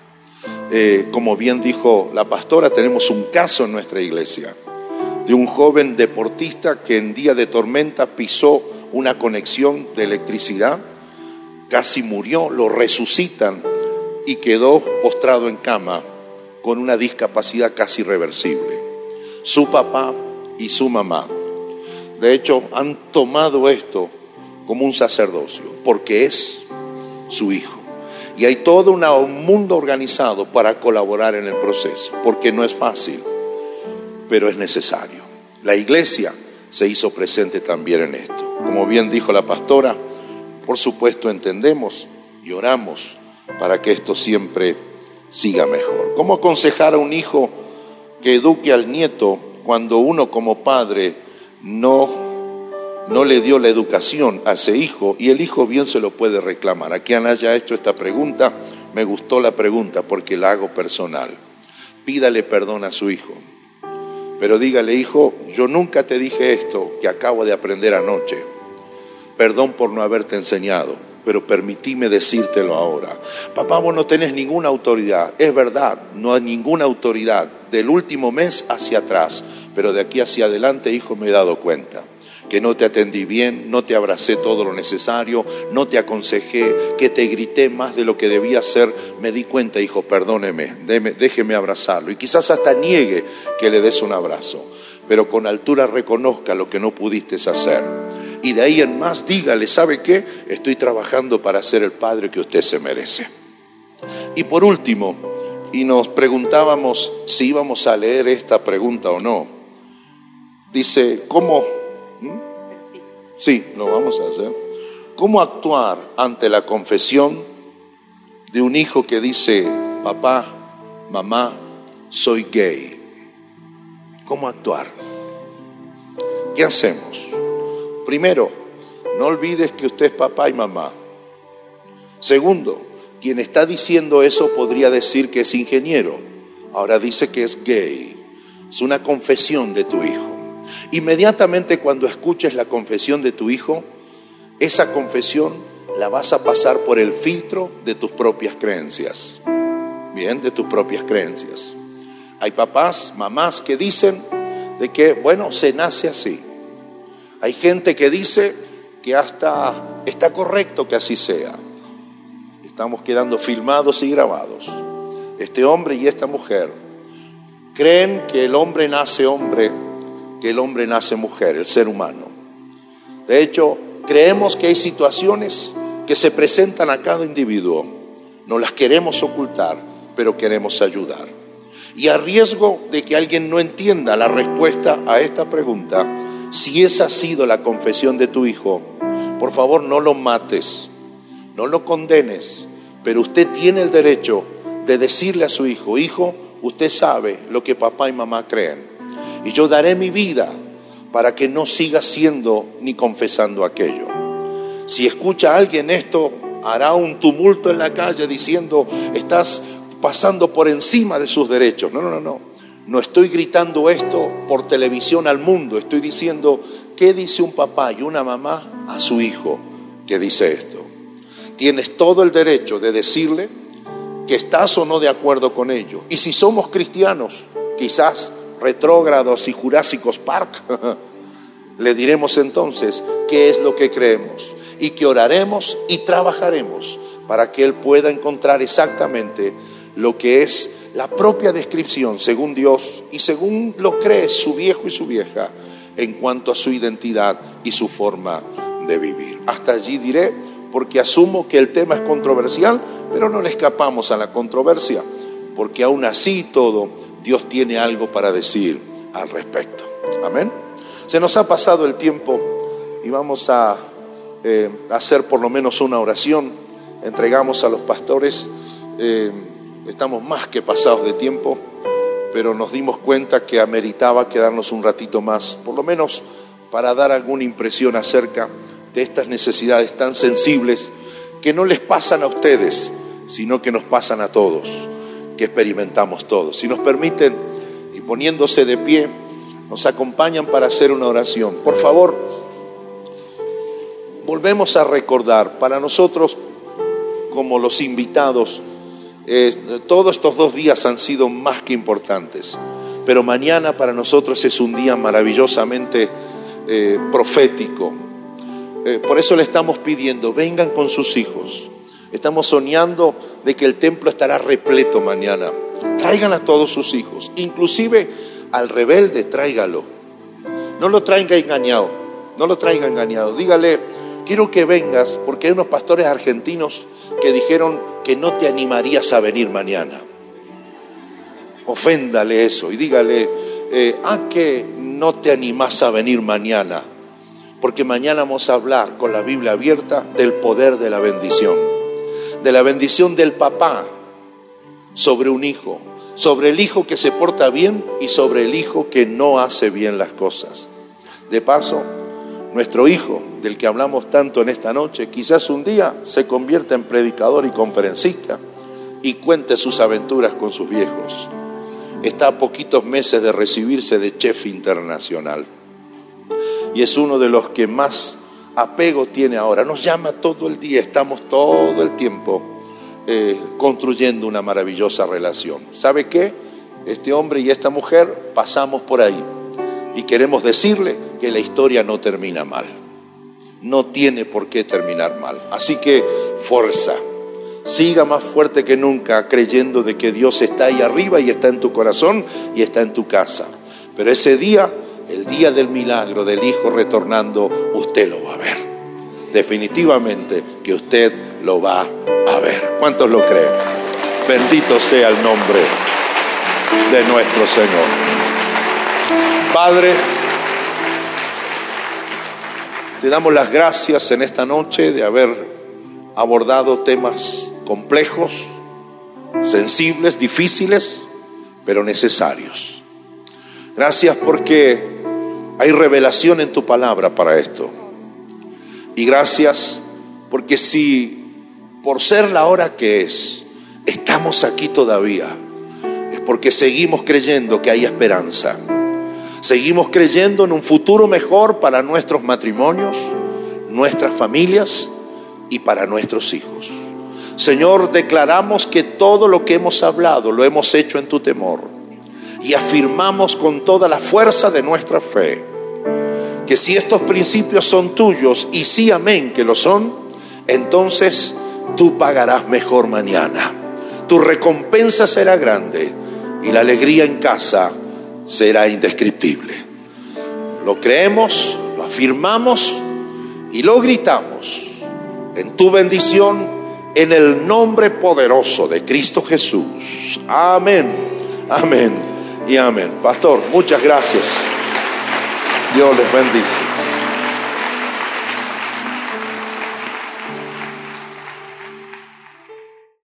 Eh, como bien dijo la pastora, tenemos un caso en nuestra iglesia de un joven deportista que en día de tormenta pisó una conexión de electricidad, casi murió, lo resucitan y quedó postrado en cama con una discapacidad casi irreversible. Su papá y su mamá, de hecho, han tomado esto como un sacerdocio, porque es su hijo. Y hay todo un mundo organizado para colaborar en el proceso, porque no es fácil, pero es necesario. La iglesia se hizo presente también en esto. Como bien dijo la pastora, por supuesto entendemos y oramos para que esto siempre siga mejor. ¿Cómo aconsejar a un hijo que eduque al nieto cuando uno como padre no no le dio la educación a ese hijo y el hijo bien se lo puede reclamar. A quien haya hecho esta pregunta, me gustó la pregunta porque la hago personal. Pídale perdón a su hijo, pero dígale, hijo, yo nunca te dije esto que acabo de aprender anoche. Perdón por no haberte enseñado, pero permitíme decírtelo ahora. Papá, vos no tenés ninguna autoridad. Es verdad, no hay ninguna autoridad del último mes hacia atrás, pero de aquí hacia adelante, hijo, me he dado cuenta que no te atendí bien, no te abracé todo lo necesario, no te aconsejé, que te grité más de lo que debía hacer, me di cuenta, hijo, perdóneme, déjeme abrazarlo. Y quizás hasta niegue que le des un abrazo, pero con altura reconozca lo que no pudiste hacer. Y de ahí en más dígale, ¿sabe qué? Estoy trabajando para ser el padre que usted se merece. Y por último, y nos preguntábamos si íbamos a leer esta pregunta o no. Dice, ¿cómo Sí, lo vamos a hacer. ¿Cómo actuar ante la confesión de un hijo que dice, papá, mamá, soy gay? ¿Cómo actuar? ¿Qué hacemos? Primero, no olvides que usted es papá y mamá. Segundo, quien está diciendo eso podría decir que es ingeniero. Ahora dice que es gay. Es una confesión de tu hijo. Inmediatamente cuando escuches la confesión de tu hijo, esa confesión la vas a pasar por el filtro de tus propias creencias. Bien, de tus propias creencias. Hay papás, mamás que dicen de que, bueno, se nace así. Hay gente que dice que hasta está correcto que así sea. Estamos quedando filmados y grabados. Este hombre y esta mujer creen que el hombre nace hombre, que el hombre nace mujer, el ser humano. De hecho, creemos que hay situaciones que se presentan a cada individuo. No las queremos ocultar, pero queremos ayudar. Y a riesgo de que alguien no entienda la respuesta a esta pregunta, si esa ha sido la confesión de tu hijo, por favor no lo mates, no lo condenes, pero usted tiene el derecho de decirle a su hijo, hijo, usted sabe lo que papá y mamá creen, y yo daré mi vida para que no siga siendo ni confesando aquello. Si escucha a alguien esto, hará un tumulto en la calle diciendo, estás pasando por encima de sus derechos. No, no, no, no. No estoy gritando esto por televisión al mundo, estoy diciendo qué dice un papá y una mamá a su hijo que dice esto. Tienes todo el derecho de decirle que estás o no de acuerdo con ello. Y si somos cristianos, quizás retrógrados y jurásicos park, [LAUGHS] le diremos entonces qué es lo que creemos y que oraremos y trabajaremos para que Él pueda encontrar exactamente lo que es la propia descripción según Dios y según lo cree su viejo y su vieja en cuanto a su identidad y su forma de vivir. Hasta allí diré, porque asumo que el tema es controversial, pero no le escapamos a la controversia, porque aún así todo, Dios tiene algo para decir al respecto. Amén. Se nos ha pasado el tiempo y vamos a eh, hacer por lo menos una oración. Entregamos a los pastores. Eh, estamos más que pasados de tiempo, pero nos dimos cuenta que ameritaba quedarnos un ratito más, por lo menos para dar alguna impresión acerca de estas necesidades tan sensibles que no les pasan a ustedes, sino que nos pasan a todos, experimentamos todos. Si nos permiten, y poniéndose de pie, nos acompañan para hacer una oración. Por favor, volvemos a recordar, para nosotros como los invitados, todos estos dos días han sido más que importantes, pero mañana para nosotros es un día maravillosamente eh, profético. Eh, por eso le estamos pidiendo, vengan con sus hijos. Estamos soñando de que el templo estará repleto mañana. Traigan a todos sus hijos, inclusive al rebelde, tráigalo. No lo traiga engañado, no lo traiga engañado. Dígale, quiero que vengas, porque hay unos pastores argentinos que dijeron que no te animarías a venir mañana. Oféndale eso y dígale, eh, ¿a ah, que no te animás a venir mañana? Porque mañana vamos a hablar con la Biblia abierta del poder de la bendición, de la bendición del papá sobre un hijo, sobre el hijo que se porta bien y sobre el hijo que no hace bien las cosas. De paso, nuestro hijo, del que hablamos tanto en esta noche, quizás un día se convierta en predicador y conferencista y cuente sus aventuras con sus viejos. Está a poquitos meses de recibirse de chef internacional y es uno de los que más apego tiene ahora. Nos llama todo el día, estamos todo el tiempo eh, construyendo una maravillosa relación. ¿Sabe qué? Este hombre y esta mujer pasamos por ahí y queremos decirle que la historia no termina mal. No tiene por qué terminar mal. Así que fuerza. Siga más fuerte que nunca creyendo de que Dios está ahí arriba y está en tu corazón y está en tu casa. Pero ese día, el día del milagro del Hijo retornando, usted lo va a ver. Definitivamente que usted lo va a ver. ¿Cuántos lo creen? Bendito sea el nombre de nuestro Señor. Padre, te damos las gracias en esta noche de haber abordado temas complejos, sensibles, difíciles, pero necesarios. Gracias porque hay revelación en tu palabra para esto. Y gracias porque si por ser la hora que es, estamos aquí todavía, es porque seguimos creyendo que hay esperanza. Seguimos creyendo en un futuro mejor para nuestros matrimonios, nuestras familias y para nuestros hijos. Señor, declaramos que todo lo que hemos hablado lo hemos hecho en tu temor y afirmamos con toda la fuerza de nuestra fe que si estos principios son tuyos y sí amén que lo son, entonces tú pagarás mejor mañana. Tu recompensa será grande y la alegría en casa será indescriptible. Lo creemos, lo afirmamos y lo gritamos en tu bendición en el nombre poderoso de Cristo Jesús. Amén, amén y amén. Pastor, muchas gracias. Dios les bendice.